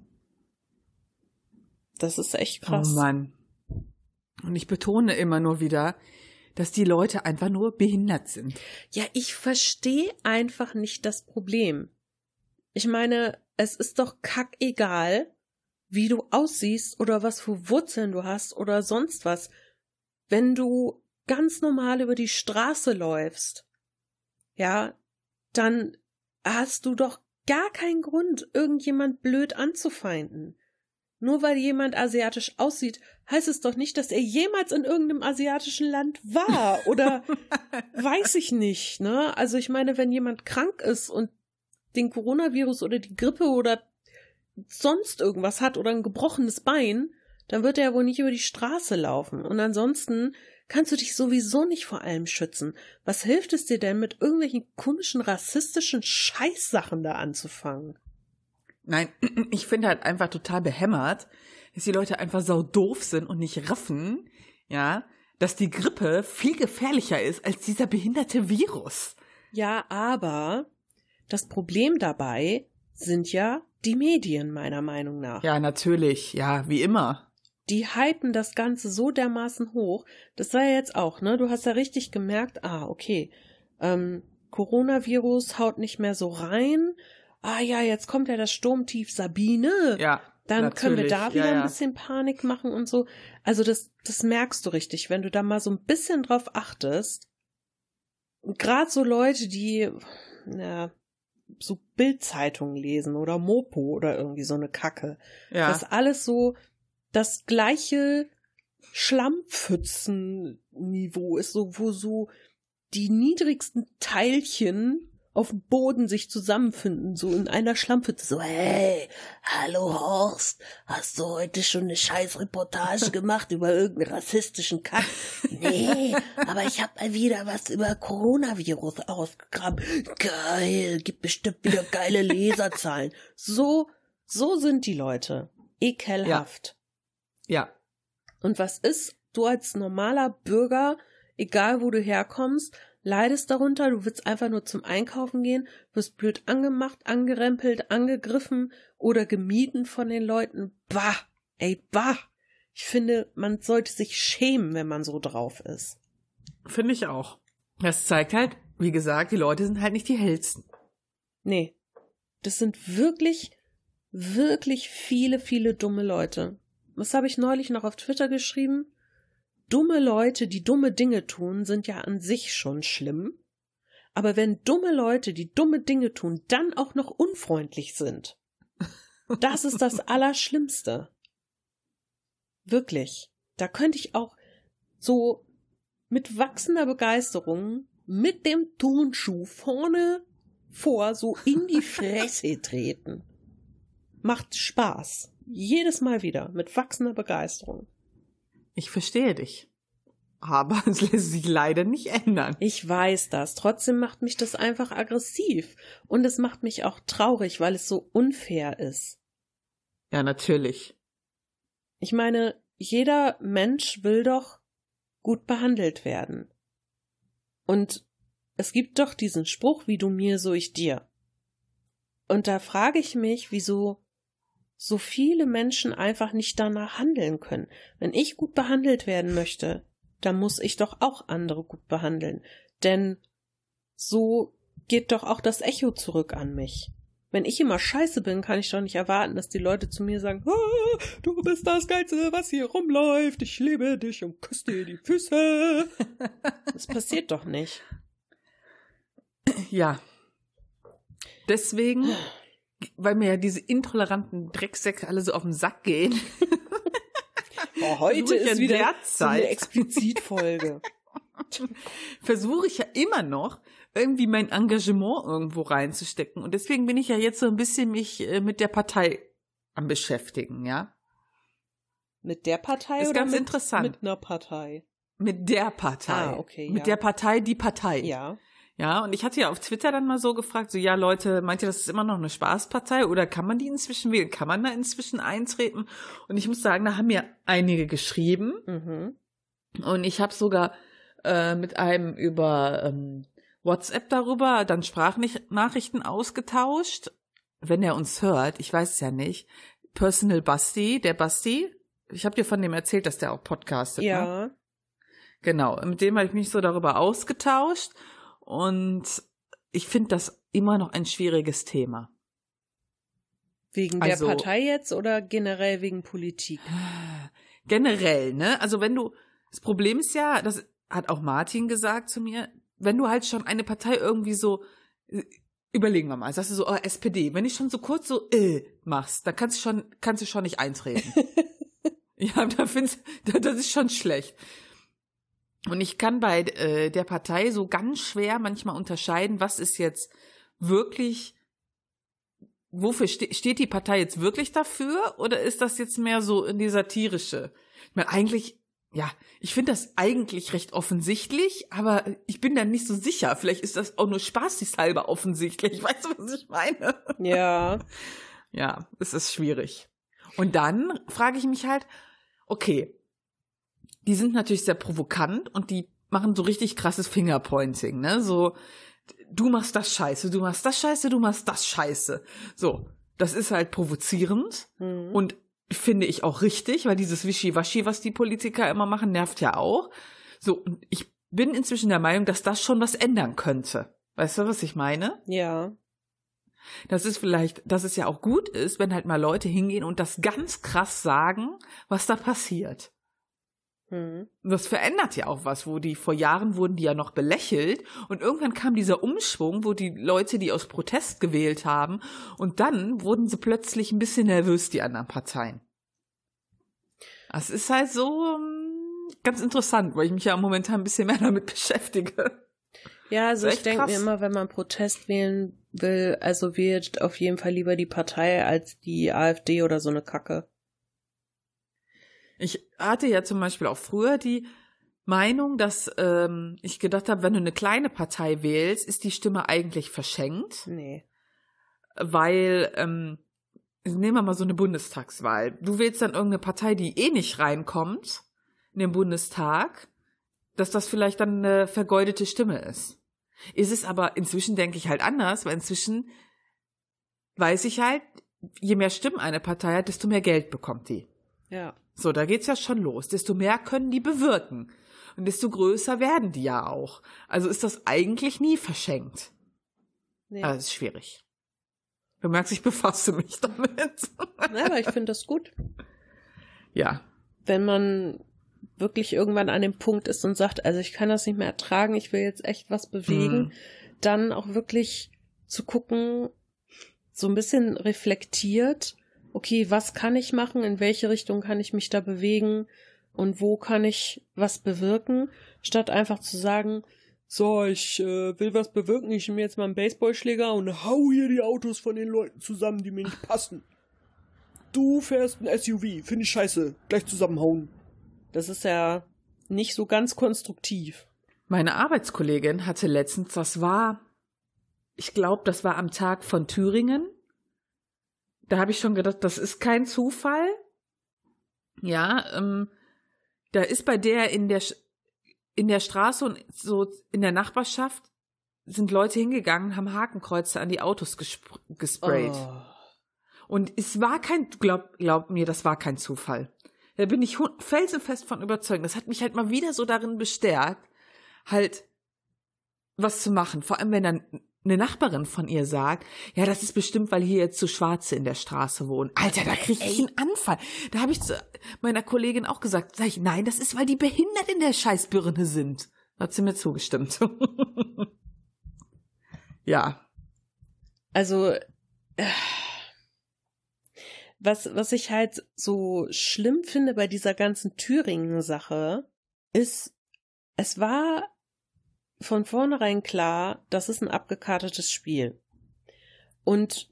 Das ist echt krass. Oh Mann. Und ich betone immer nur wieder, dass die Leute einfach nur behindert sind. Ja, ich verstehe einfach nicht das Problem. Ich meine, es ist doch kackegal, wie du aussiehst oder was für Wurzeln du hast oder sonst was. Wenn du ganz normal über die Straße läufst, ja, dann hast du doch gar keinen Grund, irgendjemand blöd anzufeinden. Nur weil jemand asiatisch aussieht, heißt es doch nicht, dass er jemals in irgendeinem asiatischen Land war oder (laughs) weiß ich nicht, ne? Also ich meine, wenn jemand krank ist und den Coronavirus oder die Grippe oder sonst irgendwas hat oder ein gebrochenes Bein, dann wird er ja wohl nicht über die Straße laufen. Und ansonsten kannst du dich sowieso nicht vor allem schützen. Was hilft es dir denn, mit irgendwelchen komischen rassistischen Scheißsachen da anzufangen? Nein, (clears throat) ich finde halt einfach total behämmert, dass die Leute einfach sau doof sind und nicht raffen, ja, dass die Grippe viel gefährlicher ist als dieser behinderte Virus. Ja, aber das Problem dabei sind ja die Medien, meiner Meinung nach. Ja, natürlich, ja, wie immer. Die hypen das Ganze so dermaßen hoch. Das sei ja jetzt auch, ne? Du hast ja richtig gemerkt, ah, okay, ähm, Coronavirus haut nicht mehr so rein. Ah ja, jetzt kommt ja das Sturmtief Sabine. Ja. Dann können wir da natürlich, wieder ja, ja. ein bisschen Panik machen und so. Also das, das merkst du richtig, wenn du da mal so ein bisschen drauf achtest. Gerade so Leute, die na, so Bildzeitungen lesen oder Mopo oder irgendwie so eine Kacke. Ja. Das alles so das gleiche Schlammpfützen-Niveau ist, so, wo so die niedrigsten Teilchen auf dem Boden sich zusammenfinden, so in einer Schlammpfütze, so, hey, hallo Horst, hast du heute schon eine scheiß Reportage (laughs) gemacht über irgendeinen rassistischen Kack? Nee, aber ich hab mal wieder was über Coronavirus ausgegraben. Geil, gibt bestimmt wieder geile Leserzahlen. So, so sind die Leute. Ekelhaft. Ja. Ja. Und was ist, du als normaler Bürger, egal wo du herkommst, leidest darunter, du willst einfach nur zum Einkaufen gehen, wirst blöd angemacht, angerempelt, angegriffen oder gemieden von den Leuten. Bah, ey, bah. Ich finde, man sollte sich schämen, wenn man so drauf ist. Finde ich auch. Das zeigt halt, wie gesagt, die Leute sind halt nicht die hellsten. Nee. Das sind wirklich, wirklich viele, viele dumme Leute. Was habe ich neulich noch auf Twitter geschrieben? dumme Leute, die dumme Dinge tun, sind ja an sich schon schlimm. Aber wenn dumme Leute, die dumme Dinge tun, dann auch noch unfreundlich sind, das ist das (laughs) Allerschlimmste. Wirklich. Da könnte ich auch so mit wachsender Begeisterung mit dem Turnschuh vorne vor so in die (laughs) Fresse treten. Macht Spaß. Jedes Mal wieder mit wachsender Begeisterung. Ich verstehe dich. Aber (laughs) es lässt sich leider nicht ändern. Ich weiß das. Trotzdem macht mich das einfach aggressiv. Und es macht mich auch traurig, weil es so unfair ist. Ja, natürlich. Ich meine, jeder Mensch will doch gut behandelt werden. Und es gibt doch diesen Spruch, wie du mir, so ich dir. Und da frage ich mich, wieso so viele Menschen einfach nicht danach handeln können. Wenn ich gut behandelt werden möchte, dann muss ich doch auch andere gut behandeln. Denn so geht doch auch das Echo zurück an mich. Wenn ich immer scheiße bin, kann ich doch nicht erwarten, dass die Leute zu mir sagen, ah, du bist das Geilste, was hier rumläuft, ich liebe dich und küsse dir die Füße. (laughs) das passiert doch nicht. Ja. Deswegen (laughs) weil mir ja diese intoleranten Drecksäcke alle so auf den Sack gehen. (laughs) Oh, heute ist wieder derzeit. so eine Explizitfolge. (laughs) Versuche ich ja immer noch, irgendwie mein Engagement irgendwo reinzustecken. Und deswegen bin ich ja jetzt so ein bisschen mich äh, mit der Partei am beschäftigen, ja. Mit der Partei ist oder ganz mit, interessant. mit einer Partei? Mit der Partei. Ah, okay. Mit ja. der Partei, die Partei. Ja. Ja, und ich hatte ja auf Twitter dann mal so gefragt, so ja Leute, meint ihr, das ist immer noch eine Spaßpartei oder kann man die inzwischen wählen? Kann man da inzwischen eintreten? Und ich muss sagen, da haben mir einige geschrieben. Mhm. Und ich habe sogar äh, mit einem über ähm, WhatsApp darüber dann Sprachnachrichten ausgetauscht. Wenn er uns hört, ich weiß es ja nicht. Personal Basti, der Basti. Ich habe dir von dem erzählt, dass der auch podcastet. Ja. Ne? Genau, mit dem habe ich mich so darüber ausgetauscht. Und ich finde das immer noch ein schwieriges Thema. Wegen Also- der Partei jetzt oder generell wegen Politik? Generell, ne? Also wenn du, das Problem ist ja, das hat auch Martin gesagt zu mir, wenn du halt schon eine Partei irgendwie so, äh, überlegen wir mal, sagst du so, oh, SPD, wenn ich schon so kurz so, äh, machst, dann kannst du schon, kannst du schon nicht eintreten. (laughs) ja, da findest, das ist schon schlecht. Und ich kann bei äh, der Partei so ganz schwer manchmal unterscheiden, was ist jetzt wirklich, wofür ste steht die Partei jetzt wirklich dafür oder ist das jetzt mehr so in die satirische? Ich meine, eigentlich, ja, ich finde das eigentlich recht offensichtlich, aber ich bin dann nicht so sicher. Vielleicht ist das auch nur spaßeshalber offensichtlich. (laughs) Weißt du, was ich meine? Ja. Ja, es ist schwierig. Und dann frage ich mich halt, okay, die sind natürlich sehr provokant und die machen so richtig krasses Fingerpointing, ne? So, du machst das scheiße, du machst das scheiße, du machst das scheiße. So, das ist halt provozierend Mhm. und finde ich auch richtig, weil dieses Wischiwaschi, was die Politiker immer machen, nervt ja auch. So, und ich bin inzwischen der Meinung, dass das schon was ändern könnte. Weißt du, was ich meine? Ja. Das ist vielleicht, dass es ja auch gut ist, wenn halt mal Leute hingehen und das ganz krass sagen, was da passiert. Mhm. Und das verändert ja auch was, wo die vor Jahren wurden die ja noch belächelt und irgendwann kam dieser Umschwung, wo die Leute die aus Protest gewählt haben und dann wurden sie plötzlich ein bisschen nervös, die anderen Parteien. Das ist halt so ähm, ganz interessant, weil ich mich ja momentan ein bisschen mehr damit (laughs) beschäftige. Ja, also ich denke mir immer, wenn man Protest wählen will, also wählt auf jeden Fall lieber die Partei als die AfD oder so eine Kacke. Ich hatte ja zum Beispiel auch früher die Meinung, dass ähm, ich gedacht habe, wenn du eine kleine Partei wählst, ist die Stimme eigentlich verschenkt, Nee. weil ähm, nehmen wir mal so eine Bundestagswahl. Du wählst dann irgendeine Partei, die eh nicht reinkommt in den Bundestag, dass das vielleicht dann eine vergeudete Stimme ist. Ist es aber inzwischen, denke ich, halt anders, weil inzwischen weiß ich halt, je mehr Stimmen eine Partei hat, desto mehr Geld bekommt die. Ja. So, da geht's ja schon los. Desto mehr können die bewirken. Und desto größer werden die ja auch. Also ist das eigentlich nie verschenkt. Nee. Aber es ist schwierig. Du merkst, ich befasse mich (laughs) damit. Ja, aber ich finde das gut. ja. Wenn man wirklich irgendwann an dem Punkt ist und sagt, also ich kann das nicht mehr ertragen, ich will jetzt echt was bewegen, Mhm. dann auch wirklich zu gucken, so ein bisschen reflektiert, okay, was kann ich machen, in welche Richtung kann ich mich da bewegen und wo kann ich was bewirken, statt einfach zu sagen, so, ich äh, will was bewirken, ich nehme jetzt mal einen Baseballschläger und hau hier die Autos von den Leuten zusammen, die mir nicht passen. Du fährst ein SUV, finde ich scheiße, gleich zusammenhauen. Das ist ja nicht so ganz konstruktiv. Meine Arbeitskollegin hatte letztens, das war, ich glaube, das war am Tag von Thüringen. Da habe ich schon gedacht, das ist kein Zufall. Ja, ähm, da ist bei der in der in der Straße und so in der Nachbarschaft sind Leute hingegangen, haben Hakenkreuze an die Autos gespr gesprayt. Oh. Und es war kein, glaub, glaub mir, das war kein Zufall. Da bin ich felsenfest von überzeugt. Das hat mich halt mal wieder so darin bestärkt, halt was zu machen. Vor allem, wenn dann eine Nachbarin von ihr sagt, ja, das ist bestimmt, weil hier jetzt so Schwarze in der Straße wohnen. Alter, da kriege ich einen Anfall. Da habe ich zu meiner Kollegin auch gesagt, sag ich, nein, das ist, weil die behindert in der Scheißbirne sind. Da hat sie mir zugestimmt. (laughs) ja. Also, äh, was, was ich halt so schlimm finde bei dieser ganzen Thüringen-Sache, ist, es war von vornherein klar, das ist ein abgekartetes Spiel. Und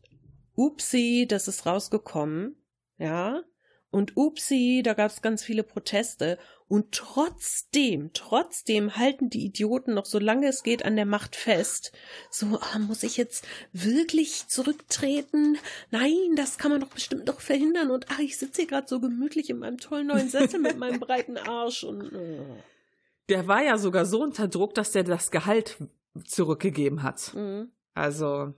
upsi, das ist rausgekommen, ja. Und upsi, da gab es ganz viele Proteste. Und trotzdem, trotzdem halten die Idioten noch so lange es geht an der Macht fest. So, ah, muss ich jetzt wirklich zurücktreten? Nein, das kann man doch bestimmt noch verhindern. Und ach, ich sitze hier gerade so gemütlich in meinem tollen neuen Sessel mit meinem breiten Arsch und. äh. Der war ja sogar so unter Druck, dass der das Gehalt zurückgegeben hat. Mhm. Also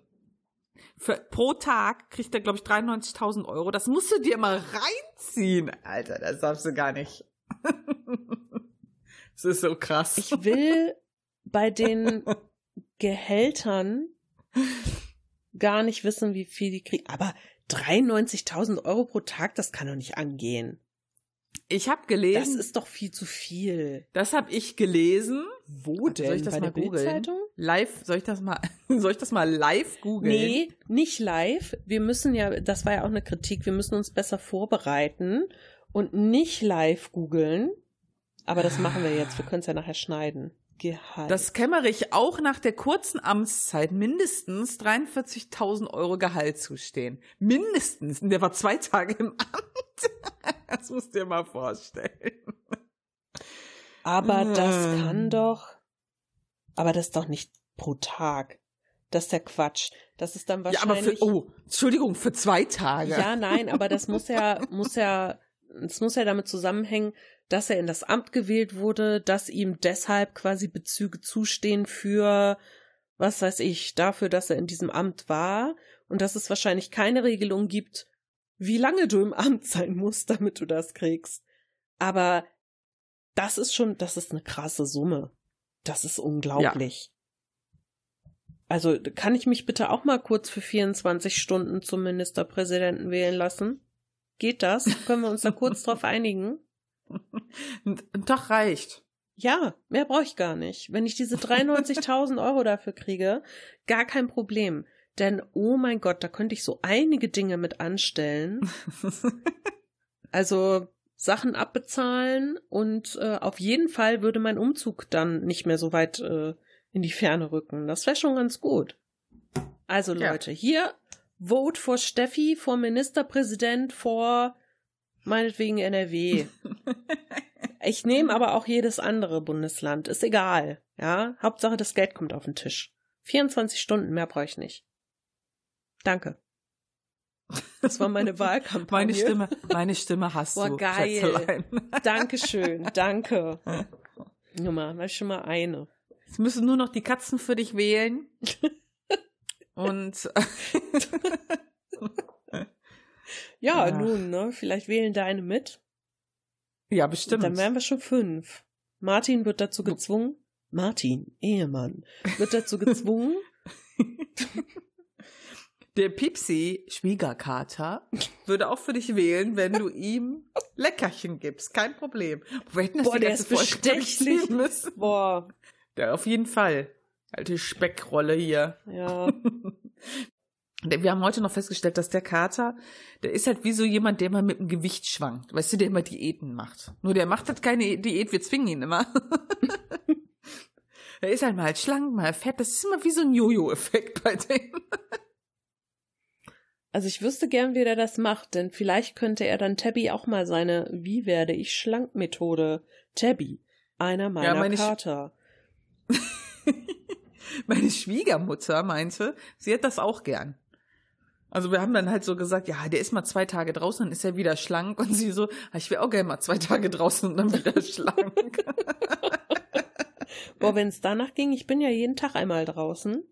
für, pro Tag kriegt er, glaube ich, 93.000 Euro. Das musst du dir mal reinziehen. Alter, das darfst du gar nicht. (laughs) Das ist so krass. Ich will bei den (laughs) Gehältern gar nicht wissen, wie viel die kriegen. Aber 93.000 Euro pro Tag, das kann doch nicht angehen. Ich habe Das gelesen, das, ist doch viel zu viel. habe ich gelesen. Wo denn? Soll ich das Bei mal der googeln? Live, soll ich das mal, (laughs) soll ich das mal live googeln? Nee, nicht live. Wir müssen ja, das war ja auch eine Kritik, wir müssen uns besser vorbereiten und nicht live googeln. Aber das machen wir jetzt, wir können es ja nachher schneiden. Gehalt. Das Kämmerich auch nach der kurzen Amtszeit mindestens 43.000 Euro Gehalt zustehen. Mindestens. Und der war zwei Tage im Amt. (laughs) (laughs) Das musst du dir mal vorstellen. aber das Hm. kann doch. Aber das ist doch nicht pro Tag. Das ist der Quatsch. Das ist dann Ja, aber wahrscheinlich. für, oh, Entschuldigung, für zwei Tage. Ja, nein, aber das muss ja, (laughs) muss ja, es muss ja damit zusammenhängen, dass er in das Amt gewählt wurde, dass ihm deshalb quasi Bezüge zustehen für, was weiß ich, dafür, dass er in diesem Amt war und dass es wahrscheinlich keine Regelung gibt, wie lange du im Amt sein musst, damit du das kriegst. Aber das ist schon, das ist eine krasse Summe. Das ist unglaublich. Also kann ich mich bitte auch mal kurz für 24 Stunden zum Ministerpräsidenten wählen lassen? Geht das? Können wir uns da kurz drauf einigen? Ein, ein Tag reicht. Ja, mehr brauche ich gar nicht. Wenn ich diese 93.000 Euro dafür kriege, gar kein Problem. Denn, oh mein Gott, da könnte ich so einige Dinge mit anstellen. (laughs) Also Sachen abbezahlen und äh, auf jeden Fall würde mein Umzug dann nicht mehr so weit äh, in die Ferne rücken. Das wäre schon ganz gut. Also Leute, ja. hier Vote for Steffi, vor Ministerpräsident, vor meinetwegen NRW. (laughs) ich nehme aber auch jedes andere Bundesland. Ist egal. Ja, Hauptsache das Geld kommt auf den Tisch. 24 Stunden, mehr brauche ich nicht. Danke. Das war meine (laughs) Wahlkampagne. Meine Stimme, meine Stimme hast Boah, du. geil. (laughs) (laughs) Dankeschön, danke. Nummer, habe ich schon mal eine. Es müssen nur noch die Katzen für dich wählen. Und ja, ja, nun, ne? Vielleicht wählen deine mit. Ja, bestimmt. dann wären wir schon fünf. Martin wird dazu gezwungen. Martin, Ehemann, wird dazu gezwungen. Der Pipsi, Schwiegerkater, würde auch für dich wählen, wenn du ihm Leckerchen gibst. Kein Problem. Wir hätten das Boah, der ist (laughs) bestechlich. Müssen. Boah. Der auf jeden Fall. Alte Speckrolle hier. Ja. (laughs) Wir haben heute noch festgestellt, dass der Kater, der ist halt wie so jemand, der mal mit dem Gewicht schwankt. Weißt du, der immer Diäten macht. Nur der macht halt keine Diät, wir zwingen ihn immer. (laughs) er ist halt mal schlank, mal fett. Das ist immer wie so ein Jojo-Effekt bei dem. Also ich wüsste gern, wie der das macht, denn vielleicht könnte er dann Tabby auch mal seine Wie werde ich schlank Methode. Tabby, einer meiner ja, meine Kater. (laughs) meine Schwiegermutter meinte, sie hätte das auch gern. Also wir haben dann halt so gesagt, ja, der ist mal zwei Tage draußen, dann ist er wieder schlank. Und sie so, ah, ich wäre auch gerne mal zwei Tage draußen und dann (laughs) wieder schlank. Boah, wenn es danach ging, ich bin ja jeden Tag einmal draußen.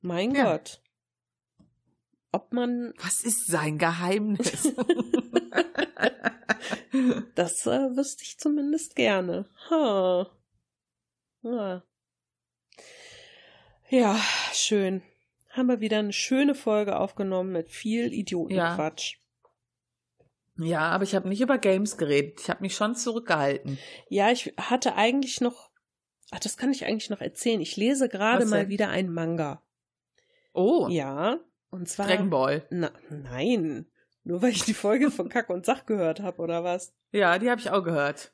Mein ja. Gott ob man. Was ist sein Geheimnis? (laughs) das äh, wüsste ich zumindest gerne. Huh. Ja. ja, schön. Haben wir wieder eine schöne Folge aufgenommen mit viel Idiotenquatsch. Ja. ja, aber ich habe nicht über Games geredet. Ich habe mich schon zurückgehalten. Ja, ich hatte eigentlich noch. Ach, das kann ich eigentlich noch erzählen. Ich lese gerade mal wieder einen Manga. Oh. Ja, und zwar. Dragon Ball. Na, nein. Nur weil ich die Folge von (laughs) Kack und Sach gehört habe, oder was? Ja, die habe ich auch gehört.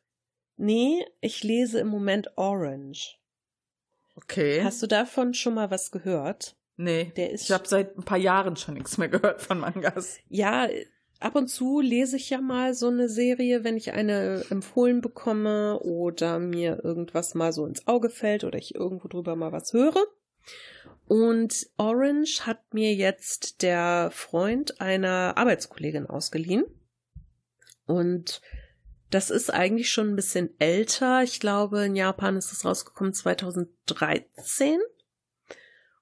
Nee, ich lese im Moment Orange. Okay. Hast du davon schon mal was gehört? Nee. Der ist ich habe seit ein paar Jahren schon nichts mehr gehört von Mangas. Ja, ab und zu lese ich ja mal so eine Serie, wenn ich eine empfohlen bekomme oder mir irgendwas mal so ins Auge fällt oder ich irgendwo drüber mal was höre. Und Orange hat mir jetzt der Freund einer Arbeitskollegin ausgeliehen. Und das ist eigentlich schon ein bisschen älter. Ich glaube, in Japan ist es rausgekommen 2013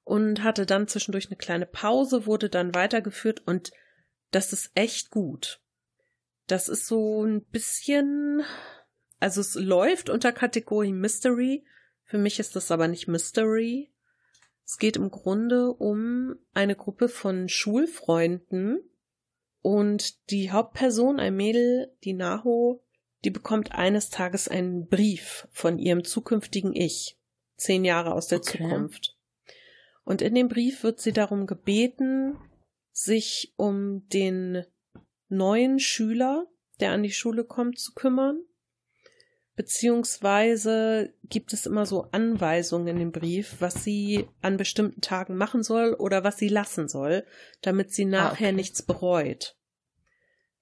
und hatte dann zwischendurch eine kleine Pause, wurde dann weitergeführt und das ist echt gut. Das ist so ein bisschen, also es läuft unter Kategorie Mystery. Für mich ist das aber nicht Mystery. Es geht im Grunde um eine Gruppe von Schulfreunden und die Hauptperson, ein Mädel, die Naho, die bekommt eines Tages einen Brief von ihrem zukünftigen Ich, zehn Jahre aus der okay. Zukunft. Und in dem Brief wird sie darum gebeten, sich um den neuen Schüler, der an die Schule kommt, zu kümmern beziehungsweise gibt es immer so Anweisungen in dem Brief, was sie an bestimmten Tagen machen soll oder was sie lassen soll, damit sie ah, nachher ah, okay. nichts bereut.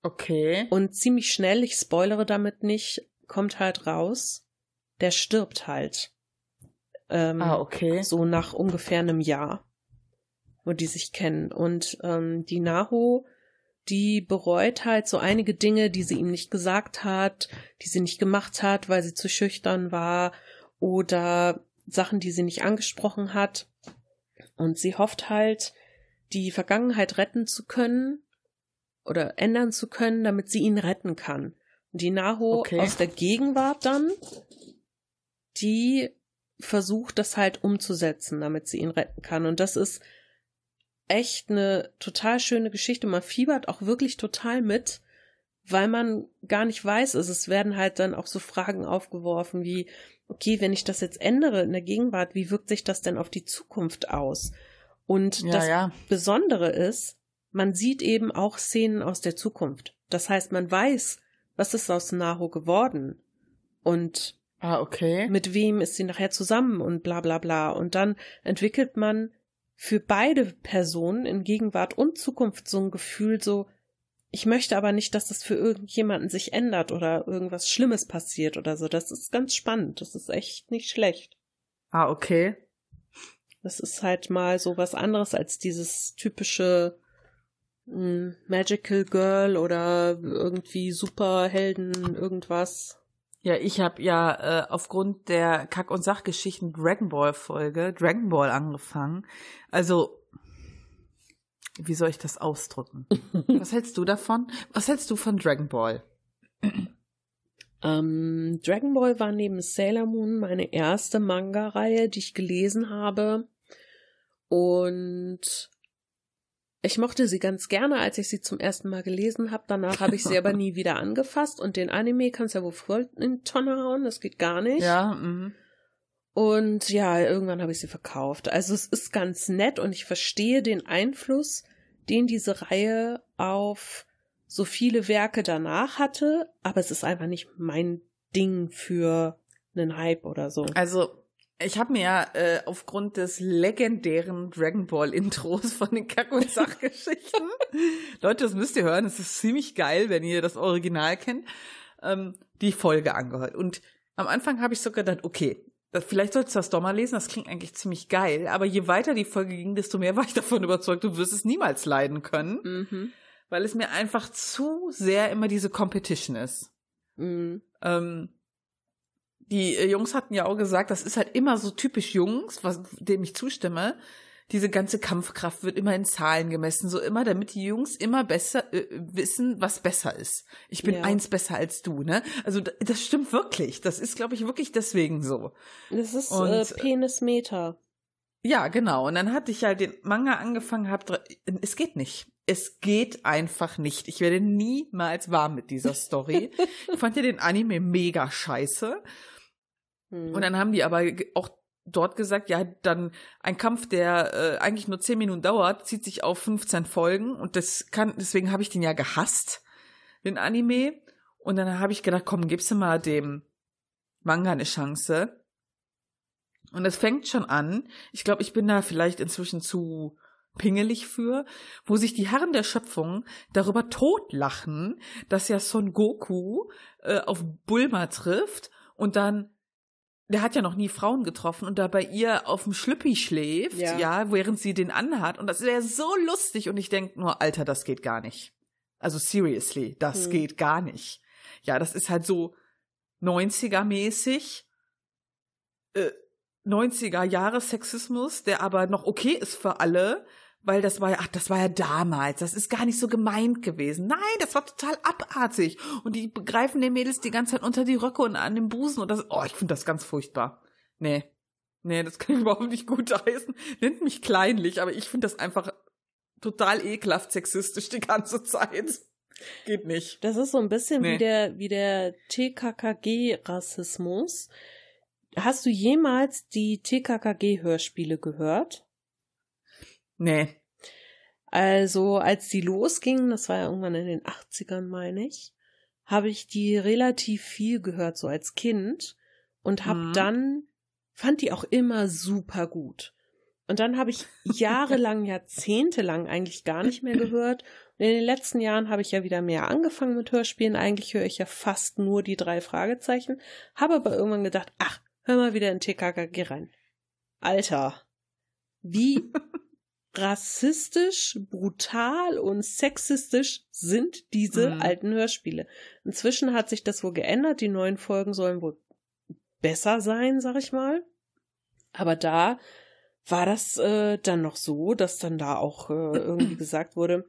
Okay. Und ziemlich schnell, ich spoilere damit nicht, kommt halt raus, der stirbt halt. Ähm, ah, okay. So nach ungefähr einem Jahr, wo die sich kennen. Und ähm, die Naho die bereut halt so einige Dinge, die sie ihm nicht gesagt hat, die sie nicht gemacht hat, weil sie zu schüchtern war oder Sachen, die sie nicht angesprochen hat. Und sie hofft halt, die Vergangenheit retten zu können oder ändern zu können, damit sie ihn retten kann. Und die Naho okay. aus der Gegenwart dann, die versucht das halt umzusetzen, damit sie ihn retten kann. Und das ist echt eine total schöne Geschichte. Man fiebert auch wirklich total mit, weil man gar nicht weiß, also es werden halt dann auch so Fragen aufgeworfen wie, okay, wenn ich das jetzt ändere in der Gegenwart, wie wirkt sich das denn auf die Zukunft aus? Und ja, das ja. Besondere ist, man sieht eben auch Szenen aus der Zukunft. Das heißt, man weiß, was ist aus Naho geworden. Und Ah, okay. Mit wem ist sie nachher zusammen und bla bla bla. Und dann entwickelt man für beide Personen in Gegenwart und Zukunft so ein Gefühl, so, ich möchte aber nicht, dass das für irgendjemanden sich ändert oder irgendwas Schlimmes passiert oder so. Das ist ganz spannend. Das ist echt nicht schlecht. Ah, okay. Das ist halt mal so was anderes als dieses typische mh, hm, Magical Girl oder irgendwie Superhelden, irgendwas. Ja, ich habe ja äh, aufgrund der Kack- und Sachgeschichten Dragon Ball Folge Dragon Ball angefangen. Also, wie soll ich das ausdrücken? (laughs) Was hältst du davon? Was hältst du von Dragon Ball? Ähm, Dragon Ball war neben Sailor Moon meine erste Manga-Reihe, die ich gelesen habe. Und ich mochte sie ganz gerne, als ich sie zum ersten Mal gelesen habe. Danach habe ich sie aber nie wieder angefasst. Und den Anime kannst du ja wohl voll in die Tonne hauen, das geht gar nicht. Ja, mhm. Und ja, irgendwann habe ich sie verkauft. Also es ist ganz nett und ich verstehe den Einfluss, den diese Reihe auf so viele Werke danach hatte, aber es ist einfach nicht mein Ding für einen Hype oder so. Also ich habe mir ja äh, aufgrund des legendären Dragon Ball Intros von den Kack- und Sachgeschichten, (laughs) Leute, das müsst ihr hören, es ist ziemlich geil, wenn ihr das Original kennt, ähm, die Folge angehört. Und am Anfang habe ich so gedacht, okay, das, vielleicht sollst du das doch mal lesen, das klingt eigentlich ziemlich geil. Aber je weiter die Folge ging, desto mehr (laughs) war ich davon überzeugt, du wirst es niemals leiden können. Mhm. Weil es mir einfach zu sehr immer diese Competition ist. Mhm. Ähm, die äh, Jungs hatten ja auch gesagt, das ist halt immer so typisch Jungs, was, dem ich zustimme. Diese ganze Kampfkraft wird immer in Zahlen gemessen, so immer, damit die Jungs immer besser äh, wissen, was besser ist. Ich bin Ja. eins besser als du, ne? Also das stimmt wirklich. Das ist, glaube ich, wirklich deswegen so. Das ist Und- äh, Penismeter. Ja, genau. Und dann hatte ich halt den Manga angefangen, hab es geht nicht. Es geht einfach nicht. Ich werde niemals warm mit dieser Story. (laughs) ich fand ja den Anime mega scheiße. Hm. Und dann haben die aber auch dort gesagt, ja, dann ein Kampf, der äh, eigentlich nur 10 Minuten dauert, zieht sich auf 15 Folgen und das kann, deswegen habe ich den ja gehasst, den Anime. Und dann habe ich gedacht, komm, gibst du mal dem Manga eine Chance. Und es fängt schon an. Ich glaube, ich bin da vielleicht inzwischen zu pingelig für, wo sich die Herren der Schöpfung darüber totlachen, dass ja Son Goku äh, auf Bulma trifft und dann der hat ja noch nie Frauen getroffen und da bei ihr auf dem Schlüppi schläft, Ja. ja, während sie den anhat. Und das wäre so lustig. Und ich denke nur, Alter, das geht gar nicht. Also seriously, das Hm. geht gar nicht. Ja, das ist halt so 90er-mäßig. Äh, 90er Jahre Sexismus, der aber noch okay ist für alle, weil das war ja, ach, das war ja damals, das ist gar nicht so gemeint gewesen. Nein, das war total abartig. Und die begreifen den Mädels die ganze Zeit unter die Röcke und an den Busen und das, oh, ich finde das ganz furchtbar. Nee. Nee, das kann ich (laughs) überhaupt nicht gut heißen. Nennt mich kleinlich, aber ich finde das einfach total ekelhaft sexistisch die ganze Zeit. Geht nicht. Das ist so ein bisschen Nee. wie der, wie der TKKG-Rassismus. Hast du jemals die TKKG-Hörspiele gehört? Nee. Also, als die losgingen, das war ja irgendwann in den 80ern, meine ich, habe ich die relativ viel gehört, so als Kind. Und habe Mhm. dann, fand die auch immer super gut. Und dann habe ich (laughs) jahrelang, jahrzehntelang eigentlich gar nicht mehr gehört. Und in den letzten Jahren habe ich ja wieder mehr angefangen mit Hörspielen. Eigentlich höre ich ja fast nur die drei Fragezeichen. Habe aber irgendwann gedacht, ach, hör mal wieder in TKKG rein. Alter, wie (laughs) rassistisch, brutal und sexistisch sind diese Mhm. alten Hörspiele. Inzwischen hat sich das wohl geändert. Die neuen Folgen sollen wohl besser sein, sag ich mal. Aber da war das äh, dann noch so, dass dann da auch äh, (clears throat) irgendwie gesagt wurde,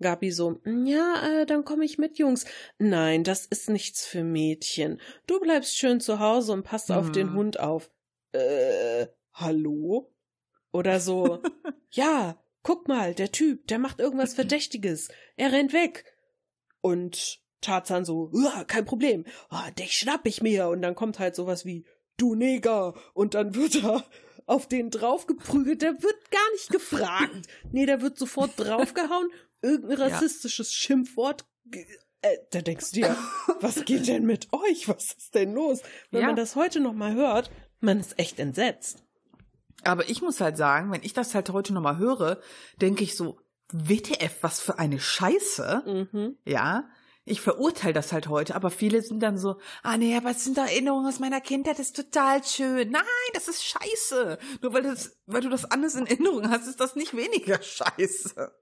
Gabi so, ja, äh, dann komme ich mit, Jungs. Nein, das ist nichts für Mädchen. Du bleibst schön zu Hause und passt auf den Mhm. Hund auf. Äh, hallo? Oder so, (laughs) ja, guck mal, der Typ, der macht irgendwas Verdächtiges. Er rennt weg. Und Tarzan so, ja, kein Problem. Oh, dich schnapp ich mir. Und dann kommt halt sowas wie, du Neger. Und dann wird er auf den draufgeprügelt. Der wird gar nicht gefragt. Nee, der wird sofort draufgehauen. Irgendein rassistisches Schimpfwort Äh, da denkst du dir, was geht denn mit euch? Was ist denn los? Wenn Ja. man das heute noch mal hört, man ist echt entsetzt. Aber ich muss halt sagen, wenn ich das halt heute nochmal höre, denke ich so, WTF, was für eine Scheiße. Mhm. Ja, ich verurteile das halt heute, aber viele sind dann so, ah nee, aber es sind doch Erinnerungen aus meiner Kindheit, das ist total schön. Nein, das ist scheiße. Nur weil, das, weil du das anders in Erinnerung hast, ist das nicht weniger (laughs) scheiße.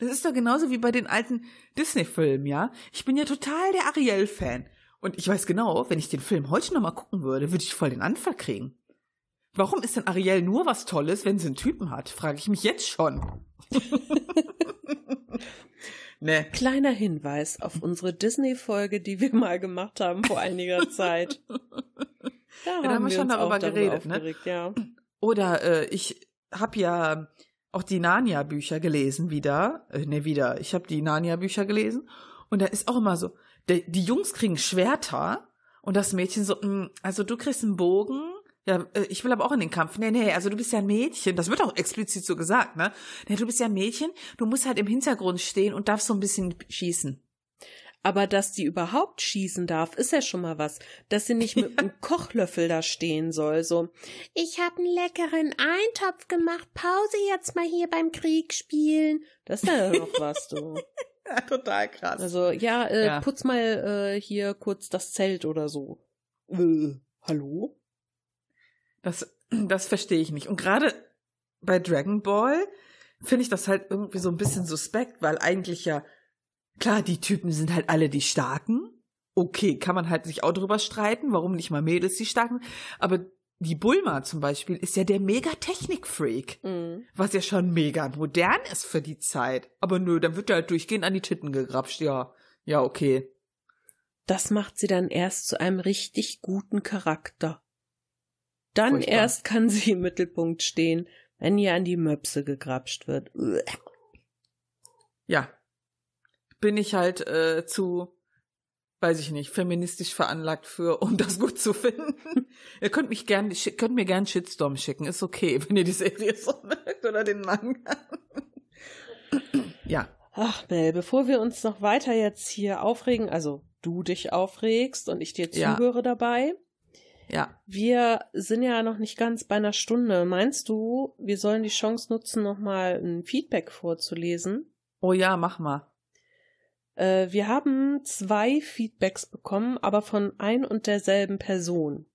Das ist doch genauso wie bei den alten Disney-Filmen, ja. Ich bin ja total der Ariel-Fan. Und ich weiß genau, wenn ich den Film heute nochmal gucken würde, würde ich voll den Anfall kriegen. Warum ist denn Ariel nur was Tolles, wenn sie einen Typen hat? Frage ich mich jetzt schon. (laughs) ne. Kleiner Hinweis auf unsere Disney-Folge, die wir mal gemacht haben vor einiger (laughs) Zeit. Da, da haben wir schon uns darüber auch geredet, ne? Ja. Oder äh, ich habe ja auch die Narnia-Bücher gelesen wieder. Äh, ne, wieder. Ich habe die Narnia-Bücher gelesen. Und da ist auch immer so, die, die Jungs kriegen Schwerter und das Mädchen so, "Mm, also du kriegst einen Bogen. Ja, äh, ich will aber auch in den Kampf. Nee, nee, also du bist ja ein Mädchen. Das wird auch explizit so gesagt, ne? Nee, du bist ja ein Mädchen. Du musst halt im Hintergrund stehen und darfst so ein bisschen schießen. Aber dass die überhaupt schießen darf, ist ja schon mal was. Dass sie nicht mit (laughs) einem Kochlöffel da stehen soll, so. Ich hab einen leckeren Eintopf gemacht. Pause jetzt mal hier beim Krieg spielen. Das ist ja (laughs) noch was, du. Ja, total krass. Also, ja, äh, Ja. putz mal äh, hier kurz das Zelt oder so. Äh, hallo? Das, das verstehe ich nicht. Und gerade bei Dragon Ball finde ich das halt irgendwie so ein bisschen suspekt, weil eigentlich ja, klar, die Typen sind halt alle die Starken. Okay, kann man halt sich auch drüber streiten, warum nicht mal Mädels die Starken. Aber die Bulma zum Beispiel ist ja der Mega-Technik-Freak. Mhm. Was ja schon mega modern ist für die Zeit. Aber nö, dann wird er halt durchgehend an die Titten gegrapscht. Ja, ja, okay. Das macht sie dann erst zu einem richtig guten Charakter. Dann Furchtbar. erst kann sie im Mittelpunkt stehen, wenn ihr an die Möpse gegrapscht wird. Ja, bin ich halt äh, zu, weiß ich nicht, feministisch veranlagt für, (laughs) um das gut zu finden. ihr könnt mich gern, könnt mir gern Shitstorm schicken, ist okay, (laughs) wenn ihr die Serie so mögt oder den Manga. ja, Ach, Mel, bevor wir uns noch weiter jetzt hier aufregen, also du dich aufregst und ich dir Ja. zuhöre dabei, ja. wir sind ja noch nicht ganz bei einer Stunde. Meinst du, wir sollen die Chance nutzen, nochmal ein Feedback vorzulesen? Oh ja, mach mal. Äh, wir haben zwei Feedbacks bekommen, aber von ein und derselben Person.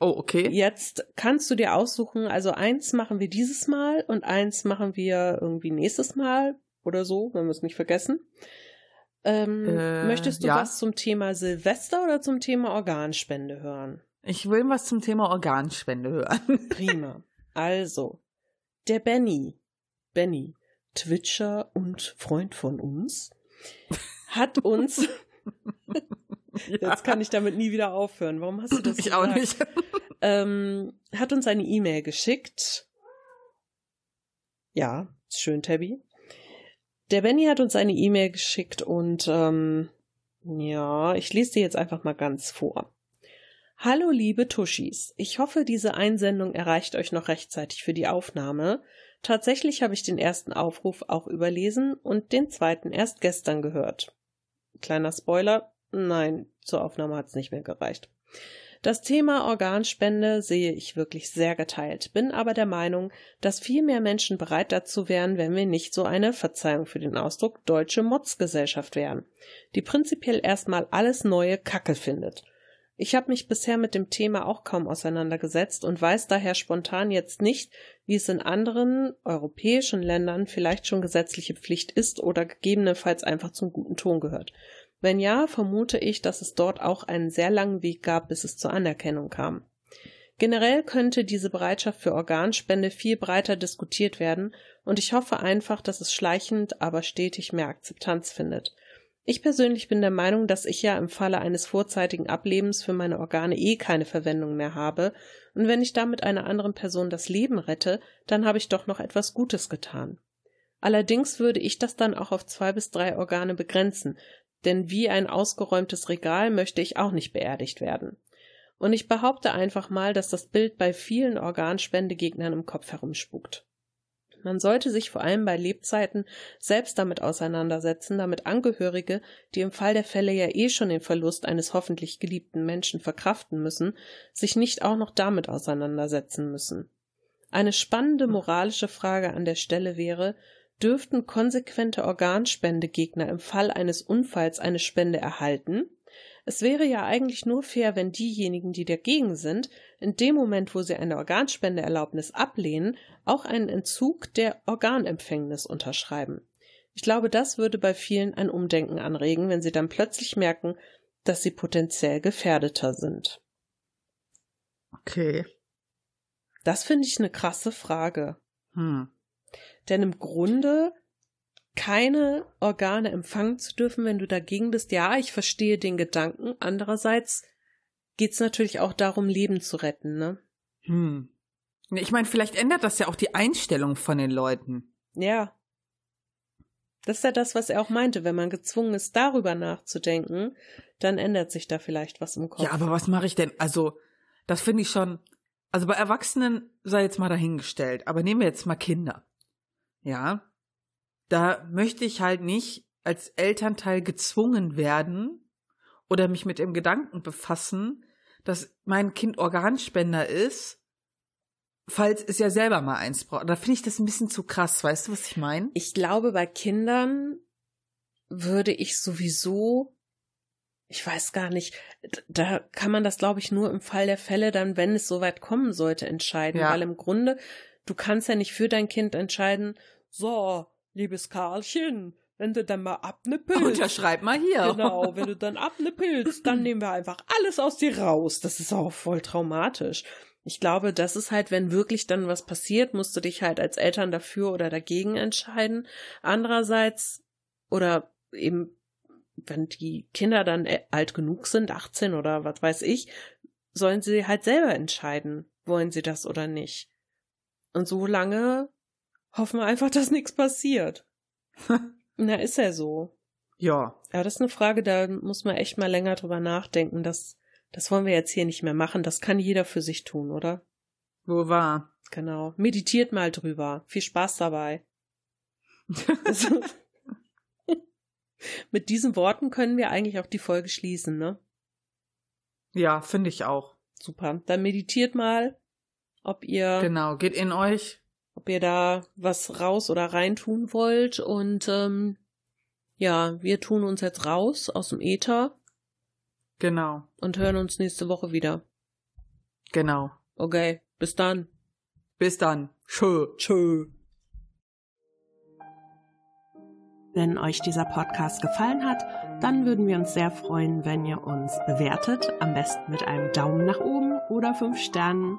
Oh, okay. Jetzt kannst du dir aussuchen, also eins machen wir dieses Mal und eins machen wir irgendwie nächstes Mal oder so, wenn wir es nicht vergessen. Ähm, Äh, möchtest du ja. was zum Thema Silvester oder zum Thema Organspende hören? Ich will was zum Thema Organspende hören. (laughs) Prima. Also, der Benny, Benny, Twitcher und Freund von uns, hat uns, (laughs) jetzt kann ich damit nie wieder aufhören. Warum hast du das Ich auch nicht. (laughs) ähm, hat uns eine E-Mail geschickt. Ja, schön, Tabby. Der Benny hat uns eine E-Mail geschickt und ähm, ja, ich lese dir jetzt einfach mal ganz vor. Hallo liebe Tuschis, ich hoffe, diese Einsendung erreicht euch noch rechtzeitig für die Aufnahme. Tatsächlich habe ich den ersten Aufruf auch überlesen und den zweiten erst gestern gehört. Kleiner Spoiler, nein, zur Aufnahme hat es nicht mehr gereicht. Das Thema Organspende sehe ich wirklich sehr geteilt, bin aber der Meinung, dass viel mehr Menschen bereit dazu wären, wenn wir nicht so eine, Verzeihung für den Ausdruck, deutsche Motzgesellschaft wären, die prinzipiell erstmal alles neue Kacke findet. Ich habe mich bisher mit dem Thema auch kaum auseinandergesetzt und weiß daher spontan jetzt nicht, wie es in anderen europäischen Ländern vielleicht schon gesetzliche Pflicht ist oder gegebenenfalls einfach zum guten Ton gehört. Wenn ja, vermute ich, dass es dort auch einen sehr langen Weg gab, bis es zur Anerkennung kam. Generell könnte diese Bereitschaft für Organspende viel breiter diskutiert werden, und ich hoffe einfach, dass es schleichend, aber stetig mehr Akzeptanz findet. Ich persönlich bin der Meinung, dass ich ja im Falle eines vorzeitigen Ablebens für meine Organe eh keine Verwendung mehr habe, und wenn ich damit einer anderen Person das Leben rette, dann habe ich doch noch etwas Gutes getan. Allerdings würde ich das dann auch auf zwei bis drei Organe begrenzen, denn wie ein ausgeräumtes Regal möchte ich auch nicht beerdigt werden. Und ich behaupte einfach mal, dass das Bild bei vielen Organspendegegnern im Kopf herumspukt. Man sollte sich vor allem bei Lebzeiten selbst damit auseinandersetzen, damit Angehörige, die im Fall der Fälle ja eh schon den Verlust eines hoffentlich geliebten Menschen verkraften müssen, sich nicht auch noch damit auseinandersetzen müssen. Eine spannende moralische Frage an der Stelle wäre, dürften konsequente Organspendegegner im Fall eines Unfalls eine Spende erhalten? Es wäre ja eigentlich nur fair, wenn diejenigen, die dagegen sind, in dem Moment, wo sie eine Organspendeerlaubnis ablehnen, auch einen Entzug der Organempfängnis unterschreiben. Ich glaube, das würde bei vielen ein Umdenken anregen, wenn sie dann plötzlich merken, dass sie potenziell gefährdeter sind. Okay. Das finde ich eine krasse Frage. Hm. Denn im Grunde keine Organe empfangen zu dürfen, wenn du dagegen bist. Ja, ich verstehe den Gedanken. Andererseits geht's natürlich auch darum, Leben zu retten, ne? Hm. Ich meine, vielleicht ändert das ja auch die Einstellung von den Leuten. Ja. Das ist ja das, was er auch meinte. Wenn man gezwungen ist, darüber nachzudenken, dann ändert sich da vielleicht was im Kopf. Ja, aber was mache ich denn? Also, das finde ich schon. Also bei Erwachsenen sei jetzt mal dahingestellt. Aber nehmen wir jetzt mal Kinder. Ja da möchte ich halt nicht als Elternteil gezwungen werden oder mich mit dem Gedanken befassen, dass mein Kind Organspender ist, falls es ja selber mal eins braucht. Da finde ich das ein bisschen zu krass, weißt du, was ich meine? Ich glaube, bei Kindern würde ich sowieso, ich weiß gar nicht, da kann man das, glaube ich, nur im Fall der Fälle dann, wenn es soweit kommen sollte, entscheiden. Ja. Weil im Grunde, du kannst ja nicht für dein Kind entscheiden, so, liebes Karlchen, wenn du dann mal abnippelst. Unterschreib mal hier. Genau, wenn du dann (laughs) abnippelst, dann nehmen wir einfach alles aus dir raus. Das ist auch voll traumatisch. Ich glaube, das ist halt, wenn wirklich dann was passiert, musst du dich halt als Eltern dafür oder dagegen entscheiden. Andererseits, oder eben, wenn die Kinder dann alt genug sind, 18 oder was weiß ich, sollen sie halt selber entscheiden, wollen sie das oder nicht. Und so lange Hoffen wir einfach, dass nichts passiert. (laughs) Na, ist ja so. Ja. Aber das ist eine Frage, da muss man echt mal länger drüber nachdenken. Das, das wollen wir jetzt hier nicht mehr machen. Das kann jeder für sich tun, oder? Wo war? Genau. Meditiert mal drüber. Viel Spaß dabei. (laughs) Mit diesen Worten können wir eigentlich auch die Folge schließen, ne? Ja, finde ich auch. Super. Dann meditiert mal, ob ihr. Genau, geht in euch ob ihr da was raus oder rein tun wollt. Und ähm, ja, wir tun uns jetzt raus aus dem Äther. Genau. Und hören uns nächste Woche wieder. Genau. Okay, bis dann. Bis dann. Tschö. Tschö. Wenn euch dieser Podcast gefallen hat, dann würden wir uns sehr freuen, wenn ihr uns bewertet, am besten mit einem Daumen nach oben oder fünf Sternen